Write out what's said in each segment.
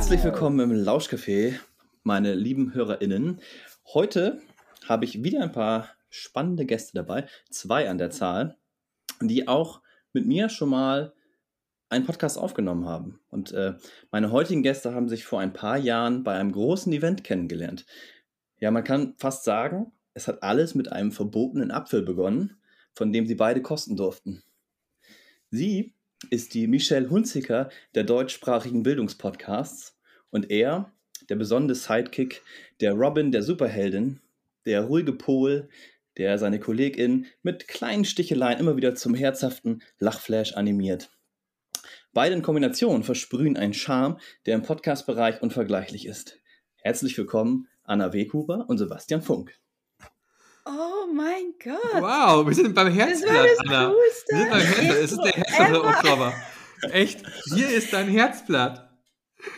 Herzlich willkommen im Lauschcafé, meine lieben HörerInnen. Heute habe ich wieder ein paar spannende Gäste dabei, zwei an der Zahl, die auch mit mir schon mal einen Podcast aufgenommen haben. Und äh, meine heutigen Gäste haben sich vor ein paar Jahren bei einem großen Event kennengelernt. Ja, man kann fast sagen, es hat alles mit einem verbotenen Apfel begonnen, von dem sie beide kosten durften. Sie ist die Michelle Hunziker der deutschsprachigen Bildungspodcasts und er der besondere Sidekick der Robin der Superheldin, der ruhige Pol, der seine Kollegin mit kleinen Sticheleien immer wieder zum herzhaften Lachflash animiert. Beide in Kombination versprühen einen Charme, der im Podcast-Bereich unvergleichlich ist. Herzlich willkommen, Anna Weghuber und Sebastian Funk. Oh mein Gott. Wow, wir sind beim Herzblatt, das Anna. Wir sind beim Herzblatt. Es ist der Herzblatt Echt, hier ist dein Herzblatt.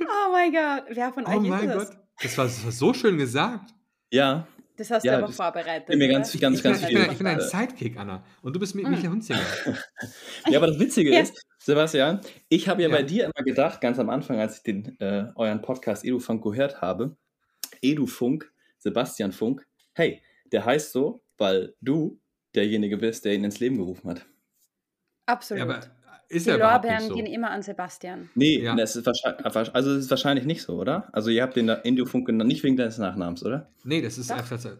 Oh mein Gott, wer von oh euch ist das? Gott. Das war, das war so schön gesagt. Ja. Das hast ja, du aber vorbereitet. Ich bin, ganz, ganz, ich ganz viel. Ich bin, ich bin ein Sidekick, Anna. Und du bist mit mm. Michael Hunzinger. ja, aber das Witzige ist, Sebastian, ich habe ja, ja, bei dir immer gedacht, ganz am Anfang, als ich den, äh, euren Podcast EduFunk gehört habe, EduFunk, Sebastian Funk, hey, der heißt so, weil du derjenige bist, der ihn ins Leben gerufen hat. Absolut. Ja, ist die ja Lorbeeren so. gehen immer an Sebastian. Nee, ja. das ist wahrscheinlich, also das ist wahrscheinlich nicht so, oder? Also ihr habt den Indiofunk genannt, nicht wegen deines Nachnamens, oder? Nee, das ist Doch. einfach so.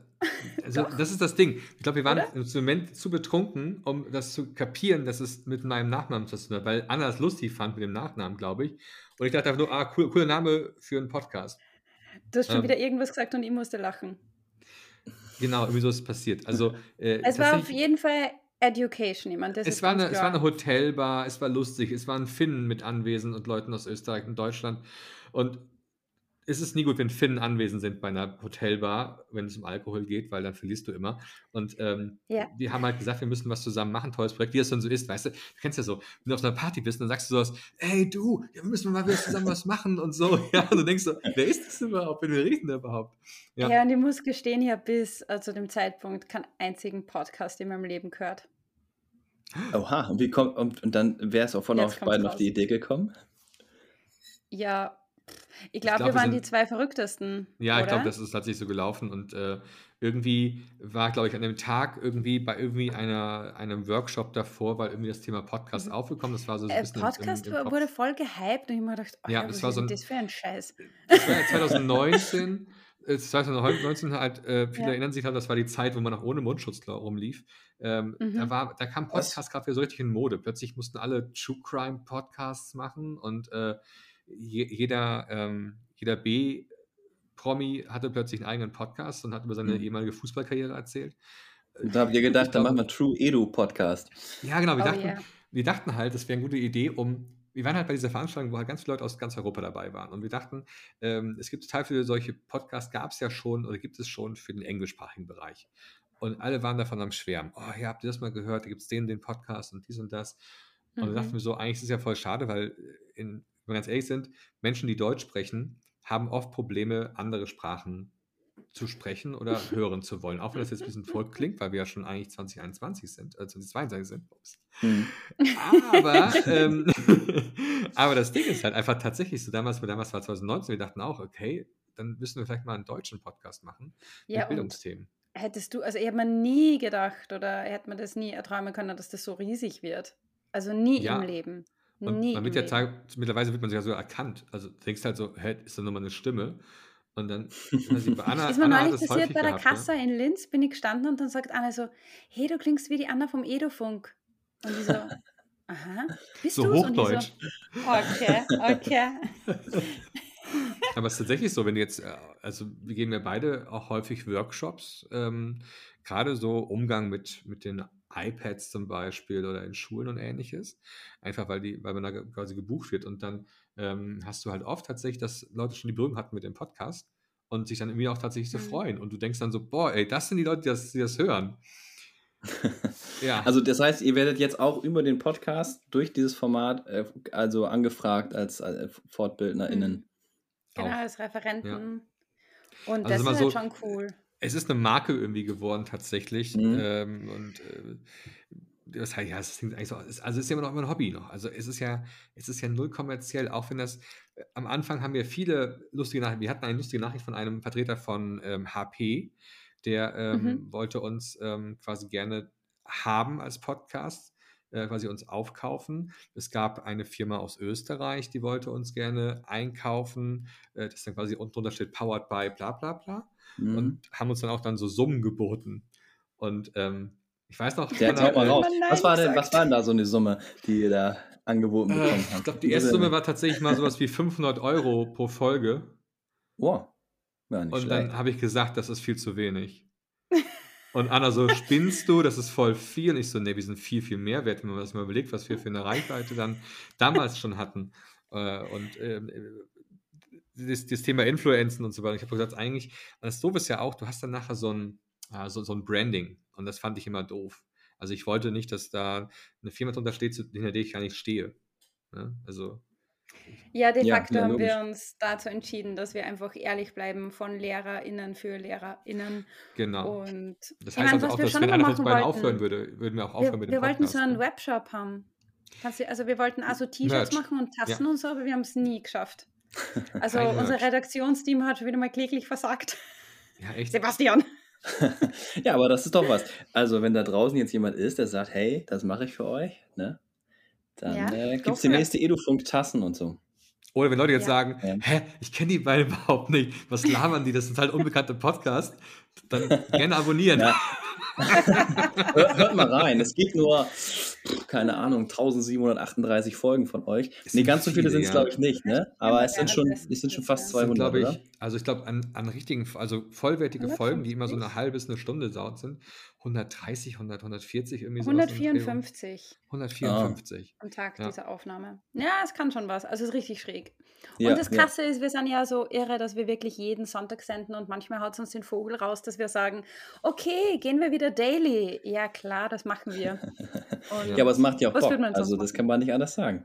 Also das ist das Ding. Ich glaube, wir waren oder? im Moment zu betrunken, um das zu kapieren, dass es mit meinem Nachnamen zu tun hat, weil Anna es lustig fand mit dem Nachnamen, glaube ich. Und ich dachte einfach nur, ah, cool, cooler Name für einen Podcast. Du hast schon ähm, wieder irgendwas gesagt und ich musste lachen. Genau, irgendwie so ist es passiert. Also, äh, es war auf jeden Fall Education, jemand. Das es, war eine, es war eine Hotelbar, es war lustig, es waren Finnen mit anwesend und Leuten aus Österreich und Deutschland. Und es ist nie gut, wenn Finnen anwesend sind bei einer Hotelbar, wenn es um Alkohol geht, weil dann verlierst du immer. Und ähm, ja. die haben halt gesagt, wir müssen was zusammen machen, tolles Projekt, wie es dann so ist, weißt du, du kennst ja so, wenn du auf einer Party bist, dann sagst du sowas, ey du, ja, wir müssen mal wieder zusammen was machen und so. Ja, und du denkst so, wer ist das überhaupt, wenn wir reden da überhaupt? Ja. ja, und ich muss gestehen, ich habe bis äh, zu dem Zeitpunkt keinen einzigen Podcast in meinem Leben gehört. Oha, und, wie kommt, und, und dann wäre es auch von euch beiden raus. auf die Idee gekommen? Ja, ich glaube, glaub, wir waren sind, die zwei verrücktesten. Ja, oder? ich glaube, das ist tatsächlich so gelaufen und äh, irgendwie war, glaube ich, an dem Tag irgendwie bei irgendwie einer, einem Workshop davor, weil irgendwie das Thema Podcast mhm. aufgekommen Das war so ein äh, Podcast im, im wurde voll gehypt und ich mir gedacht, oh, ja, das war so ein, das für ein Scheiß. Das war ja 2019. 2019 halt, äh, viele ja. erinnern sich halt, das war die Zeit, wo man noch ohne Mundschutz rumlief. Ähm, mhm. da, war, da kam Podcast gerade wieder so richtig in Mode. Plötzlich mussten alle True Crime Podcasts machen und äh, je, jeder, ähm, jeder B-Promi hatte plötzlich einen eigenen Podcast und hat über seine mhm. ehemalige Fußballkarriere erzählt. Da habt ihr gedacht, dann machen wir True Edu Podcast. Ja, genau. Wir, oh, dachten, yeah. wir dachten halt, das wäre eine gute Idee, um wir waren halt bei dieser Veranstaltung, wo halt ganz viele Leute aus ganz Europa dabei waren. Und wir dachten, ähm, es gibt total viele solche Podcasts, gab es ja schon oder gibt es schon für den englischsprachigen Bereich. Und alle waren davon am Schwärmen. Oh, ja, habt ihr das mal gehört? Da gibt es den, den Podcast und dies und das. Und mhm. da dachten wir so, eigentlich ist es ja voll schade, weil, äh, in, wenn wir ganz ehrlich sind, Menschen, die Deutsch sprechen, haben oft Probleme, andere Sprachen zu sprechen oder hören zu wollen. Auch wenn das jetzt ein bisschen voll klingt, weil wir ja schon eigentlich 2021 sind, äh, 2022 sind. Mhm. Aber, ähm, aber das Ding ist halt einfach tatsächlich so, damals, damals war 2019, wir dachten auch, okay, dann müssen wir vielleicht mal einen deutschen Podcast machen ja, mit Bildungsthemen. Hättest du, also ich hätte mir nie gedacht oder hätte man das nie erträumen können, dass das so riesig wird. Also nie ja. im Leben. Und nie man wird ja mittlerweile wird man sich ja so erkannt. Also denkst halt so, hä, ist da nochmal eine Stimme? Und dann also bei Anna, ist mir Anna neulich passiert bei der gehabt, Kasse ja? in Linz, bin ich gestanden und dann sagt Anna so, hey, du klingst wie die Anna vom Edofunk. Und ich so, aha, bist du So Hochdeutsch. So, okay, okay. Aber es ist tatsächlich so, wenn du jetzt, äh, also wir geben ja beide auch häufig Workshops, ähm, gerade so Umgang mit, mit den iPads zum Beispiel oder in Schulen und ähnliches, einfach weil, die, weil man da quasi gebucht wird und dann ähm, hast du halt oft tatsächlich, dass Leute schon die Berührung hatten mit dem Podcast und sich dann irgendwie auch tatsächlich so mhm. freuen. Und du denkst dann so, boah, ey, das sind die Leute, die das, die das hören. ja. Also das heißt, ihr werdet jetzt auch über den Podcast durch dieses Format äh, also angefragt als äh, FortbildnerInnen. Mhm. Genau, auch. als Referenten. Ja. Und also das ist halt so, schon cool. Es ist eine Marke irgendwie geworden tatsächlich. Mhm. Ähm, und äh, das heißt, ja, es klingt eigentlich so, also es ist ja immer noch immer ein Hobby noch. Also es ist ja, es ist ja null kommerziell, auch wenn das, am Anfang haben wir viele lustige Nachrichten. Wir hatten eine lustige Nachricht von einem Vertreter von ähm, HP, der ähm, mhm. wollte uns ähm, quasi gerne haben als Podcast, äh, quasi uns aufkaufen. Es gab eine Firma aus Österreich, die wollte uns gerne einkaufen, äh, das dann quasi unten drunter steht Powered by bla bla bla mhm. und haben uns dann auch dann so Summen geboten. Und ähm, ich weiß noch, der hat mal raus. Was war, denn, was war denn da so eine Summe, die ihr da angeboten äh, bekommen habt? Ich glaube, die erste Summe war tatsächlich mal sowas wie 500 Euro pro Folge. Wow. und schlecht. dann habe ich gesagt, das ist viel zu wenig. Und Anna so, spinnst du? Das ist voll viel. Und ich so, nee, wir sind viel, viel mehr wert, wenn man das mal überlegt, was wir für eine Reichweite dann damals schon hatten. Äh, und ähm, das, das, Thema Influenzen und so weiter. Ich habe gesagt, eigentlich, das Doof ist ja auch, du hast dann nachher so ein, so, so ein Branding. Und das fand ich immer doof. Also ich wollte nicht, dass da eine Firma drunter steht, hinter der ich gar nicht stehe. Ne? Also ja, de facto ja, haben wir uns dazu entschieden, dass wir einfach ehrlich bleiben von LehrerInnen für LehrerInnen. Genau. Und das heißt meine, also auch, dass wenn einer von uns beiden aufhören würde, würden wir auch aufhören wir, mit dem Wir Podcast, wollten so einen ne? Webshop haben. Also wir wollten also T-Shirts machen und Tassen ja. und so, aber wir haben es nie geschafft. Also unser Redaktionsteam hat wieder mal kläglich versagt. Ja, echt? Sebastian. ja, aber das ist doch was. Also wenn da draußen jetzt jemand ist, der sagt, hey, das mache ich für euch, ne? Dann ja, äh, gibt es die nächste Edufunk-Tassen und so. Oder wenn Leute jetzt ja. sagen, ja. hä, ich kenne die beiden überhaupt nicht, was labern die, das ist halt unbekannte Podcast, dann gerne abonnieren. Ja. hört, hört, mal rein, es gibt nur, keine Ahnung, 1738 Folgen von euch. Es nee, ganz so viele sind es, glaube ich, nicht, ne? aber es sind, schon, es sind schon fast 200, ich, Also ich glaube, an, an richtigen, also vollwertige Folgen, die immer so eine halbe bis eine Stunde dauert sind, 130, 100, 140 irgendwie so. 154. 154. Am Tag ja. dieser Aufnahme. Ja, es kann schon was. Also es ist richtig schräg. Und ja, das Krasse ja. ist, wir sind ja so irre, dass wir wirklich jeden Sonntag senden und manchmal haut es uns den Vogel raus, dass wir sagen, okay, gehen wir wieder daily. Ja, klar, das machen wir. Und ja, aber es macht ja auch Bock. Also das kann man nicht anders sagen.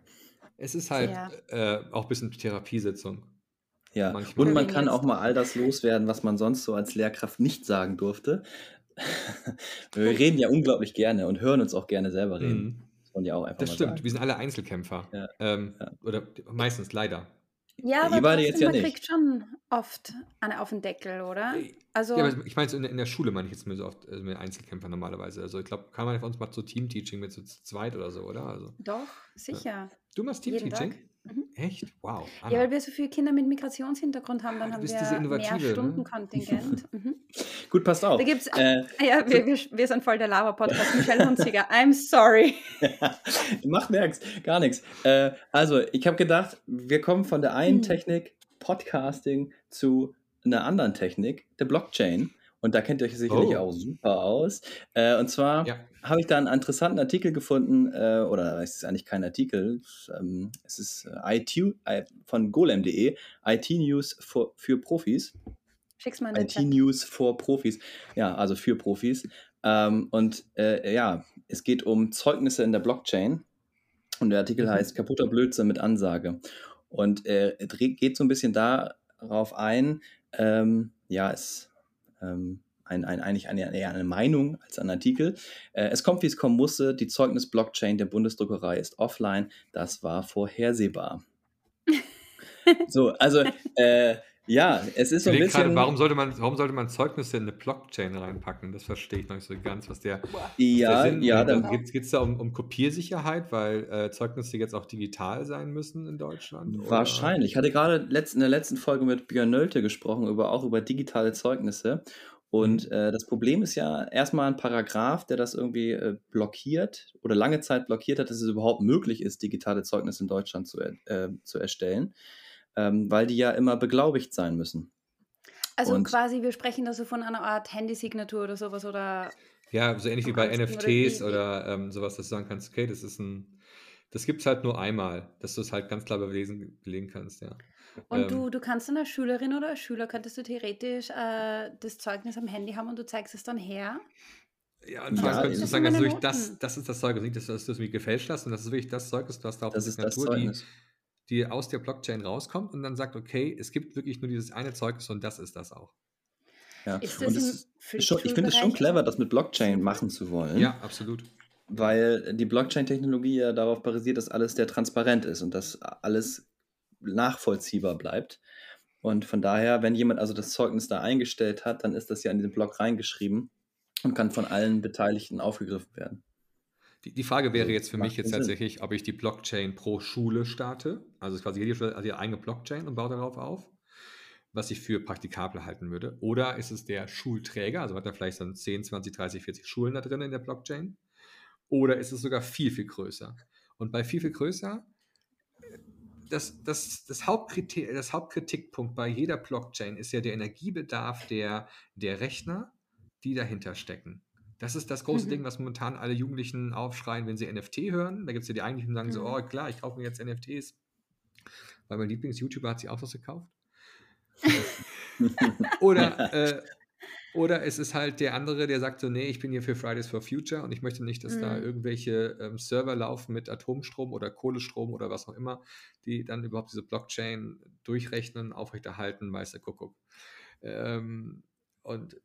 Es ist halt äh, auch ein bisschen Therapiesitzung. Ja, Manchmal. und man kann auch mal all das loswerden, was man sonst so als Lehrkraft nicht sagen durfte. wir reden ja unglaublich gerne und hören uns auch gerne selber reden. Mhm. Das, ja auch einfach das stimmt, sagen. wir sind alle Einzelkämpfer. Ja. Ähm, ja. Oder meistens leider. Ja, aber trotzdem, jetzt ja man nicht. kriegt schon oft eine auf den Deckel, oder? Also, ja, ich meine, in, in, der Schule meine ich jetzt mir so oft also mit Einzelkämpfer normalerweise. Also ich glaube, kann man von uns mal so Teamteaching mit so zweit oder so, oder? Also, Doch, sicher. Du machst Teamteaching? Mhm. Echt? Wow. Anna. Ja, weil wir so viele Kinder mit Migrationshintergrund haben, dann haben wir mehr ne? Stundenkontingent. Mhm. Gut, passt auf. Da gibt's, äh, ja, wir, wir, wir, sind voll der Lava-Podcast. Michelle Hunziger, I'm sorry. Macht nichts, gar nichts. Äh, also, ich habe gedacht, wir kommen von der einen mhm. Technik, Podcasting, zu einer anderen Technik, der Blockchain. Und da kennt ihr euch sicherlich oh. auch super aus. Äh, und zwar ja. habe ich da einen interessanten Artikel gefunden, äh, oder es ist eigentlich kein Artikel, ähm, es ist äh, IT, äh, von golem.de, IT-News für, für Profis. Schick's mal in IT-News for Profis. Ja, also für Profis. Ähm, und äh, ja, es geht um Zeugnisse in der Blockchain. Und der Artikel mhm. heißt Kaputter Blödsinn mit Ansage. Und äh, geht so ein bisschen darauf ein, ähm, ja, es ähm, ein, ein, eigentlich eine, eher eine Meinung als ein Artikel. Äh, es kommt, wie es kommen musste. Die Zeugnis-Blockchain der Bundesdruckerei ist offline. Das war vorhersehbar. so, also äh, ja, es ist so ein bisschen. Gerade, warum, sollte man, warum sollte man Zeugnisse in eine Blockchain reinpacken? Das verstehe ich noch nicht so ganz, was der. Ja, der Sinn, ja. Dann geht es da um, um Kopiersicherheit, weil äh, Zeugnisse jetzt auch digital sein müssen in Deutschland? Oder? Wahrscheinlich. Ich hatte gerade in der letzten Folge mit Björn Nölte gesprochen, über, auch über digitale Zeugnisse. Und mhm. äh, das Problem ist ja erstmal ein Paragraph, der das irgendwie äh, blockiert oder lange Zeit blockiert hat, dass es überhaupt möglich ist, digitale Zeugnisse in Deutschland zu, äh, zu erstellen ähm, weil die ja immer beglaubigt sein müssen. Also und quasi, wir sprechen da so von einer Art Handysignatur oder sowas oder. Ja, so ähnlich wie bei NFTs oder, oder ähm, sowas, dass du sagen kannst, okay, das ist ein, das gibt es halt nur einmal, dass du es halt ganz klar belesen, belegen kannst, ja. Und ähm, du, du kannst dann als Schülerin oder als Schüler, könntest du theoretisch äh, das Zeugnis am Handy haben und du zeigst es dann her? Ja, und ja, könntest du sagen, also das, das ist das Zeugnis, nicht, dass du es irgendwie gefälscht hast, und das ist wirklich das Zeugnis, du hast da auch das eine Signatur, die, die aus der Blockchain rauskommt und dann sagt, okay, es gibt wirklich nur dieses eine Zeugnis und das ist das auch. Ja. Ist das ist schon, ich finde es schon clever, das mit Blockchain machen zu wollen. Ja, absolut. Weil die Blockchain-Technologie ja darauf basiert, dass alles sehr transparent ist und dass alles nachvollziehbar bleibt. Und von daher, wenn jemand also das Zeugnis da eingestellt hat, dann ist das ja in den Blog reingeschrieben und kann von allen Beteiligten aufgegriffen werden. Die, die Frage wäre jetzt für mich jetzt tatsächlich, ob ich die Blockchain pro Schule starte. Also quasi jede Schule hat ihre eigene Blockchain und baut darauf auf, was ich für praktikabel halten würde. Oder ist es der Schulträger, also hat er vielleicht dann 10, 20, 30, 40 Schulen da drin in der Blockchain? Oder ist es sogar viel, viel größer? Und bei viel, viel größer, das, das, das, Hauptkritik, das Hauptkritikpunkt bei jeder Blockchain ist ja der Energiebedarf der, der Rechner, die dahinter stecken. Das ist das große mhm. Ding, was momentan alle Jugendlichen aufschreien, wenn sie NFT hören. Da gibt es ja die eigentlichen, die sagen mhm. so, oh klar, ich kaufe mir jetzt NFTs. Weil mein Lieblings-YouTuber hat sich auch was gekauft. oder, äh, oder es ist halt der andere, der sagt so, nee, ich bin hier für Fridays for Future und ich möchte nicht, dass mhm. da irgendwelche ähm, Server laufen mit Atomstrom oder Kohlestrom oder was auch immer, die dann überhaupt diese Blockchain durchrechnen, aufrechterhalten, weiß der Kuckuck. Ähm, und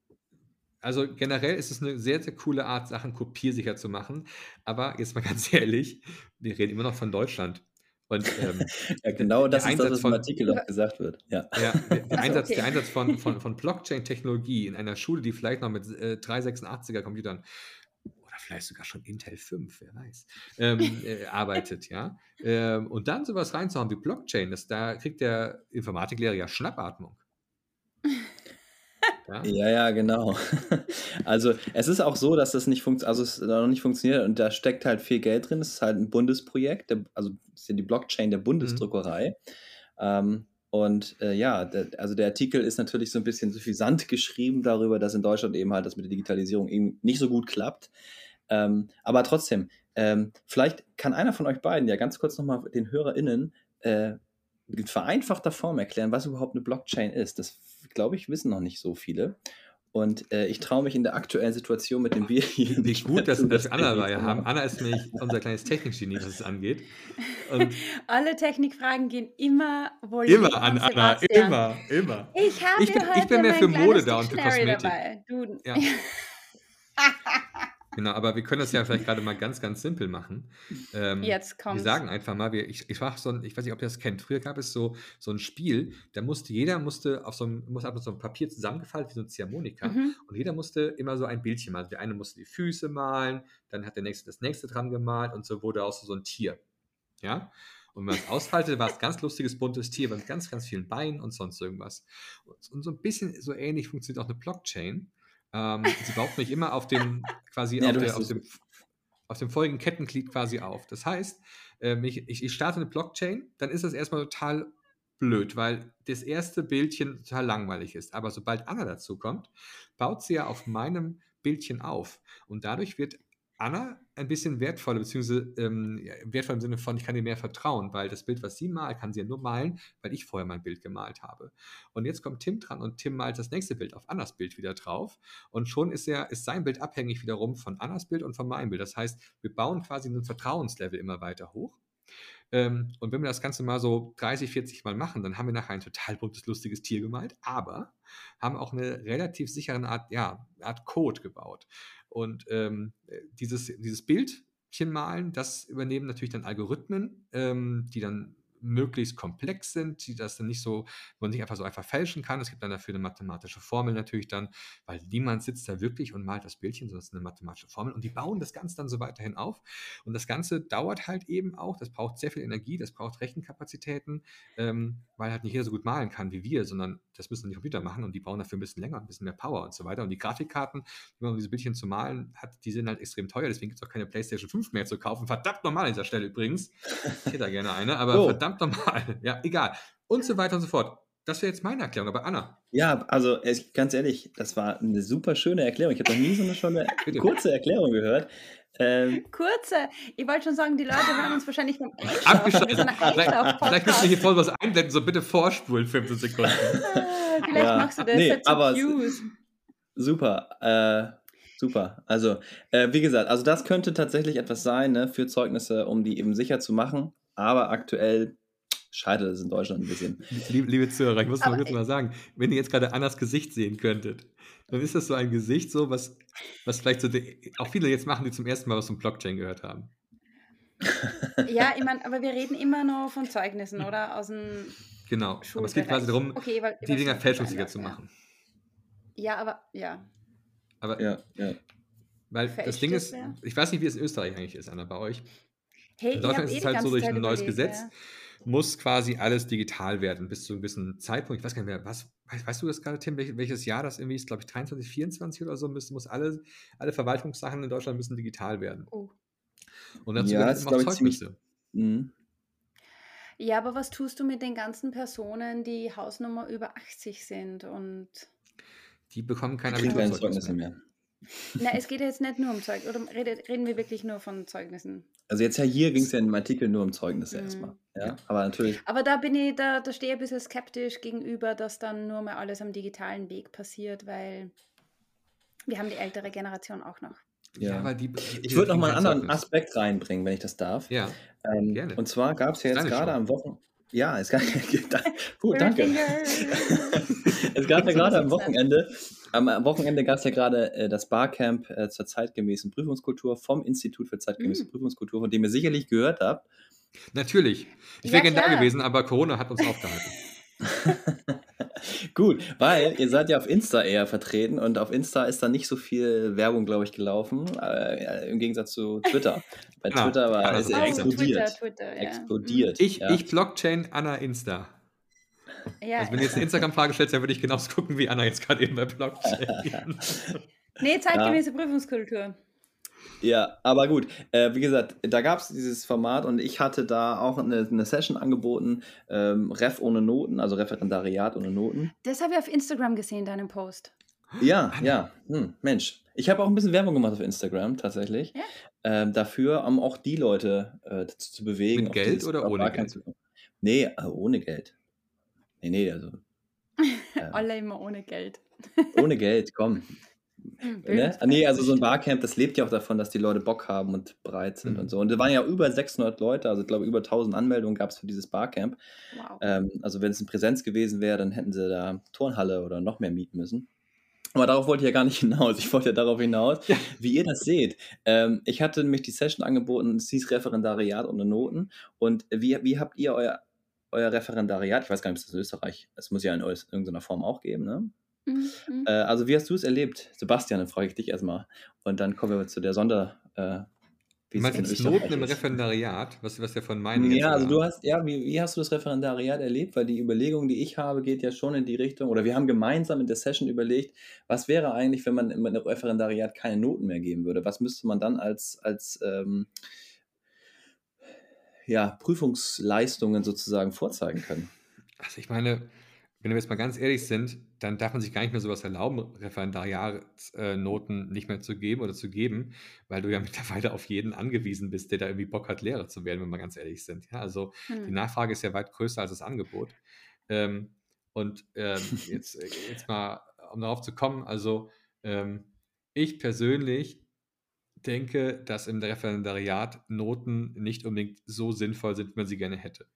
also generell ist es eine sehr, sehr coole Art, Sachen kopiersicher zu machen. Aber jetzt mal ganz ehrlich, wir reden immer noch von Deutschland. Und, ähm, ja, genau das ist das, was im Artikel auch gesagt wird. Ja. ja der, der, Einsatz, okay. der Einsatz von, von, von Blockchain-Technologie in einer Schule, die vielleicht noch mit äh, 386er Computern oder vielleicht sogar schon Intel 5, wer weiß, ähm, äh, arbeitet, ja. Ähm, und dann sowas reinzuhauen wie Blockchain, das, da kriegt der Informatiklehrer ja Schnappatmung. Ja? ja, ja, genau. Also es ist auch so, dass das nicht funktioniert, also es noch nicht funktioniert und da steckt halt viel Geld drin. Es ist halt ein Bundesprojekt, der, also ist ja die Blockchain der mhm. Bundesdruckerei. Mhm. Ähm, und äh, ja, der, also der Artikel ist natürlich so ein bisschen suffisant geschrieben darüber, dass in Deutschland eben halt das mit der Digitalisierung eben nicht so gut klappt. Ähm, aber trotzdem, ähm, vielleicht kann einer von euch beiden ja ganz kurz nochmal den HörerInnen äh, in vereinfachter Form erklären, was überhaupt eine Blockchain ist. Das, glaube ich, wissen noch nicht so viele. Und äh, ich traue mich in der aktuellen Situation, mit dem wir hier. Wie gut, dass wir das Anna dabei haben. Anna ist nämlich unser kleines Technikgenie, was es angeht. Und Alle Technikfragen gehen immer wohl. Immer an Anna, immer, immer. Ich habe ich bin, heute ich bin mehr für Mode da und für Kosmetik. Dabei. Du. Ja. Genau, aber wir können das ja vielleicht gerade mal ganz, ganz simpel machen. Ähm, Jetzt kommt. Wir sagen einfach mal, wir, ich, ich mache so ein, ich weiß nicht, ob ihr das kennt. Früher gab es so, so ein Spiel, da musste jeder musste auf so einem, muss auf so einem Papier zusammengefaltet wie so ein Ziehharmonika mhm. und jeder musste immer so ein Bildchen malen. Der eine musste die Füße malen, dann hat der nächste das nächste dran gemalt und so wurde auch so, so ein Tier. Ja. Und wenn man es ausfaltete, war es ein ganz lustiges, buntes Tier mit ganz, ganz vielen Beinen und sonst irgendwas. Und so ein bisschen so ähnlich funktioniert auch eine Blockchain. Ähm, sie baut mich immer auf dem, quasi ja, auf, der, auf, dem, auf dem folgenden Kettenglied quasi auf. Das heißt, ähm, ich, ich starte eine Blockchain, dann ist das erstmal total blöd, weil das erste Bildchen total langweilig ist. Aber sobald Anna dazu kommt, baut sie ja auf meinem Bildchen auf. Und dadurch wird Anna ein bisschen wertvoller, beziehungsweise ähm, wertvoll im Sinne von, ich kann ihr mehr vertrauen, weil das Bild, was sie malt, kann sie ja nur malen, weil ich vorher mein Bild gemalt habe. Und jetzt kommt Tim dran und Tim malt das nächste Bild auf Annas Bild wieder drauf. Und schon ist, er, ist sein Bild abhängig wiederum von Annas Bild und von meinem Bild. Das heißt, wir bauen quasi ein Vertrauenslevel immer weiter hoch. Ähm, und wenn wir das Ganze mal so 30, 40 Mal machen, dann haben wir nachher ein total buntes, lustiges Tier gemalt, aber haben auch eine relativ sichere Art, ja, Art Code gebaut. Und ähm, dieses, dieses Bildchen malen, das übernehmen natürlich dann Algorithmen, ähm, die dann möglichst komplex sind, die das dann nicht so, man nicht einfach so einfach fälschen kann. Es gibt dann dafür eine mathematische Formel natürlich dann, weil niemand sitzt da wirklich und malt das Bildchen, sondern es ist eine mathematische Formel und die bauen das Ganze dann so weiterhin auf. Und das Ganze dauert halt eben auch, das braucht sehr viel Energie, das braucht Rechenkapazitäten, ähm, weil halt nicht jeder so gut malen kann wie wir, sondern das müssen die Computer machen und die brauchen dafür ein bisschen länger, ein bisschen mehr Power und so weiter. Und die Grafikkarten, um diese Bildchen zu malen hat, die sind halt extrem teuer, deswegen gibt es auch keine PlayStation 5 mehr zu kaufen. Verdammt normal an dieser Stelle übrigens. Ich hätte da gerne eine, aber oh. verdammt normal. Ja, egal. Und so weiter und so fort. Das wäre jetzt meine Erklärung, aber Anna. Ja, also ganz ehrlich, das war eine super schöne Erklärung. Ich habe noch nie so eine schöne kurze Erklärung gehört. Ähm, Kurze. Ich wollte schon sagen, die Leute hören uns wahrscheinlich beim Abgeschaltet. So vielleicht, vielleicht müssen wir hier voll was einblenden, so bitte vorspulen, 15 Sekunden. Ah, vielleicht ja. machst du das nee, jetzt aber Super. Äh, super. Also, äh, wie gesagt, also das könnte tatsächlich etwas sein ne, für Zeugnisse, um die eben sicher zu machen. Aber aktuell scheitert es in Deutschland ein bisschen. Liebe, liebe Zuhörer, ich muss mal kurz mal sagen, wenn ihr jetzt gerade Annas Gesicht sehen könntet, dann ist das so ein Gesicht, so was, was vielleicht so die, auch viele jetzt machen, die zum ersten Mal was vom Blockchain gehört haben. ja, ich meine, aber wir reden immer noch von Zeugnissen, oder? Aus dem Genau, aber es geht quasi darum, okay, weil, die Dinger fälschungssicher zu machen. Ja, aber ja. Aber ja, ja. Weil Verächt das Ding ist, ja? ich weiß nicht, wie es in Österreich eigentlich ist, Anna, bei euch. Hey, in Deutschland ist es eh halt so durch ein neues Gesetz, ja. Muss quasi alles digital werden bis zu einem gewissen Zeitpunkt. Ich weiß gar nicht mehr, was, weißt, weißt du das gerade, Tim, welches Jahr das irgendwie ist? Glaube ich 23, 24 oder so, müssen, muss alle, alle Verwaltungssachen in Deutschland müssen digital werden. Oh. Und dazu ja, werden auch Zeugnisse. Mhm. Ja, aber was tust du mit den ganzen Personen, die Hausnummer über 80 sind und die bekommen kein Abiturzeugnis mehr. mehr. Na, es geht ja jetzt nicht nur um Zeugnis, oder reden wir wirklich nur von Zeugnissen? Also jetzt ja hier ging es ja in dem Artikel nur um Zeugnisse mhm. erstmal. Ja, aber natürlich. Aber da bin ich, da, da stehe ich ein bisschen skeptisch gegenüber, dass dann nur mal alles am digitalen Weg passiert, weil wir haben die ältere Generation auch noch. Ja, ja die, ich würde noch mal einen anderen Aspekt reinbringen, wenn ich das darf. Ja. Ähm, gerne. Und zwar gab es ja jetzt gerade am Wochenende. Ja, es gab, gut, danke. es gab ja gerade am Wochenende, am Wochenende gab es ja gerade äh, das Barcamp äh, zur zeitgemäßen Prüfungskultur vom Institut für zeitgemäße mm. Prüfungskultur, von dem ihr sicherlich gehört habt. Natürlich. Ich ja, wäre gerne da gewesen, aber Corona hat uns aufgehalten. Gut, weil ihr seid ja auf Insta eher vertreten und auf Insta ist da nicht so viel Werbung, glaube ich, gelaufen, äh, im Gegensatz zu Twitter. Bei genau. Twitter war es explodiert. Twitter, Twitter, ja. Explodiert. Ich, ja. ich Blockchain Anna Insta. Ja. Also wenn du jetzt eine Instagram-Frage stellst, dann würde ich genauso gucken wie Anna jetzt gerade eben bei Blockchain. nee, zeitgemäße ja. Prüfungskultur. Ja, aber gut. Äh, wie gesagt, da gab es dieses Format und ich hatte da auch eine, eine Session angeboten, ähm, Ref ohne Noten, also Referendariat ohne Noten. Das habe ich auf Instagram gesehen, deinen Post. Ja, ja. Hm, Mensch. Ich habe auch ein bisschen Werbung gemacht auf Instagram tatsächlich. Ja? Ähm, dafür, um auch die Leute äh, dazu zu bewegen. Mit Geld oder ohne Geld? Nee, äh, ohne Geld. Nee, nee, also. Äh, Alle immer ohne Geld. ohne Geld, komm. Ne? Nee, also so ein Barcamp, das lebt ja auch davon, dass die Leute Bock haben und bereit sind mhm. und so. Und da waren ja über 600 Leute, also ich glaube über 1000 Anmeldungen gab es für dieses Barcamp. Wow. Ähm, also wenn es in Präsenz gewesen wäre, dann hätten sie da Turnhalle oder noch mehr mieten müssen. Aber darauf wollte ich ja gar nicht hinaus. Ich wollte ja darauf hinaus, wie ihr das seht. Ähm, ich hatte nämlich die Session angeboten, es hieß Referendariat ohne Noten. Und wie, wie habt ihr euer, euer Referendariat, ich weiß gar nicht, ob es in Österreich, es muss ja in irgendeiner Form auch geben, ne? Mhm. mhm. Äh, also, wie hast du es erlebt? Sebastian, dann frage ich dich erstmal. Und dann kommen wir zu der Sonder. Äh, wie du meinst jetzt Noten im Referendariat, was, was ja von meinen. Ja, also du hast, ja, wie, wie hast du das Referendariat erlebt? Weil die Überlegung, die ich habe, geht ja schon in die Richtung, oder wir haben gemeinsam in der Session überlegt, was wäre eigentlich, wenn man im Referendariat keine Noten mehr geben würde? Was müsste man dann als, als ähm, ja, Prüfungsleistungen sozusagen vorzeigen können? Also ich meine, wenn wir jetzt mal ganz ehrlich sind, dann darf man sich gar nicht mehr sowas erlauben, Referendariatsnoten nicht mehr zu geben oder zu geben, weil du ja mittlerweile auf jeden angewiesen bist, der da irgendwie Bock hat, Lehrer zu werden, wenn wir ganz ehrlich sind. Ja, also hm. die Nachfrage ist ja weit größer als das Angebot. Ähm, und ähm, jetzt, äh, jetzt mal, um darauf zu kommen, also ähm, ich persönlich denke, dass im Referendariat Noten nicht unbedingt so sinnvoll sind, wie man sie gerne hätte.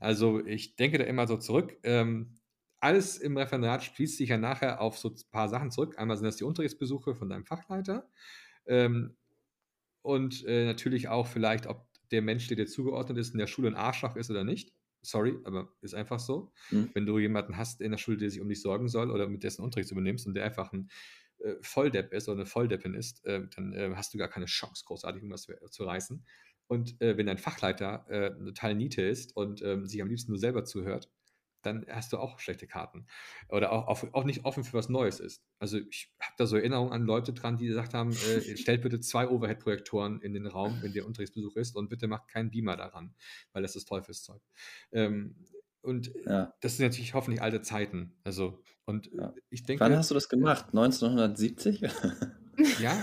Also ich denke da immer so zurück. Ähm, alles im Referendariat schließt sich ja nachher auf so ein paar Sachen zurück. Einmal sind das die Unterrichtsbesuche von deinem Fachleiter ähm, und äh, natürlich auch vielleicht, ob der Mensch, der dir zugeordnet ist, in der Schule ein Arschloch ist oder nicht. Sorry, aber ist einfach so. Mhm. Wenn du jemanden hast in der Schule, der sich um dich sorgen soll oder mit dessen Unterricht übernimmst und der einfach ein äh, Volldepp ist oder eine Volldeppin ist, äh, dann äh, hast du gar keine Chance, großartig irgendwas zu, zu reißen. Und äh, wenn dein Fachleiter eine total Niete ist und ähm, sich am liebsten nur selber zuhört, dann hast du auch schlechte Karten. Oder auch, auch, auch nicht offen für was Neues ist. Also ich habe da so Erinnerungen an Leute dran, die gesagt haben, äh, stellt bitte zwei Overhead-Projektoren in den Raum, wenn der Unterrichtsbesuch ist und bitte macht keinen Beamer daran, weil das ist Teufelszeug. Ähm, und ja. das sind natürlich hoffentlich alte Zeiten. Also, und ja. ich denke. Wann hast du das gemacht? 1970? ja.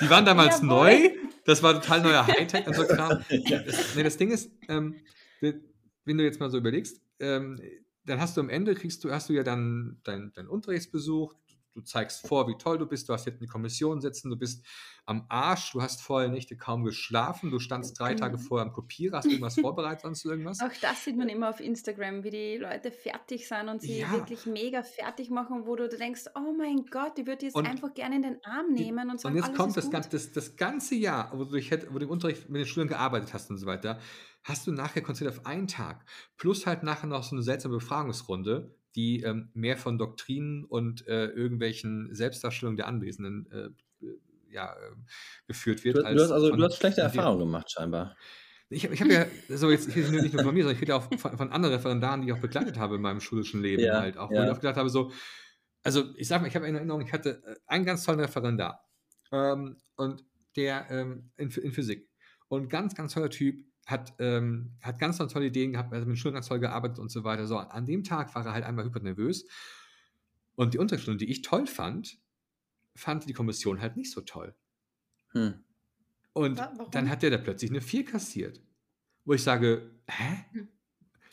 Die waren damals ja, neu. Das war total neuer Hightech und so Kram. Das, nee, das Ding ist, ähm, wenn du jetzt mal so überlegst, ähm, dann hast du am Ende, kriegst du, hast du ja dann deinen dein Unterrichtsbesuch, du zeigst vor, wie toll du bist, du hast jetzt eine Kommission sitzen, du bist am Arsch, du hast vorher Nächte kaum geschlafen, du standst drei Tage mhm. vorher am Kopierer, hast irgendwas vorbereitet, sonst irgendwas? Auch das sieht man immer auf Instagram, wie die Leute fertig sind und sie ja. wirklich mega fertig machen, wo du denkst, oh mein Gott, die würde jetzt und einfach gerne in den Arm nehmen und sagen, Und jetzt kommt das, ganze, das, das ganze Jahr, wo du, dich, wo du im Unterricht mit den Schülern gearbeitet hast und so weiter, hast du nachher konzentriert auf einen Tag, plus halt nachher noch so eine seltsame Befragungsrunde, die ähm, mehr von Doktrinen und äh, irgendwelchen Selbstdarstellungen der Anwesenden äh, ja, äh, geführt wird. Du, du hast also du hast schlechte Erfahrungen gemacht, scheinbar. Ich, ich habe ja, so jetzt ich nicht nur von mir, sondern ich rede auch von, von, anderen Referendaren, die ich auch begleitet habe in meinem schulischen Leben ja, halt auch, wo ja. ich auch gedacht habe, so, also ich sage mal, ich habe in Erinnerung, ich hatte äh, einen ganz tollen Referendar ähm, und der ähm, in, in Physik und ganz, ganz toller Typ, hat, ähm, hat ganz, ganz tolle Ideen gehabt, also mit Schulen ganz toll gearbeitet und so weiter. So, an dem Tag war er halt einmal hyper nervös. Und die Unterrichtsstunde, die ich toll fand, fand die Kommission halt nicht so toll. Hm. Und Warum? dann hat der da plötzlich eine 4 kassiert. Wo ich sage, hä? Hm.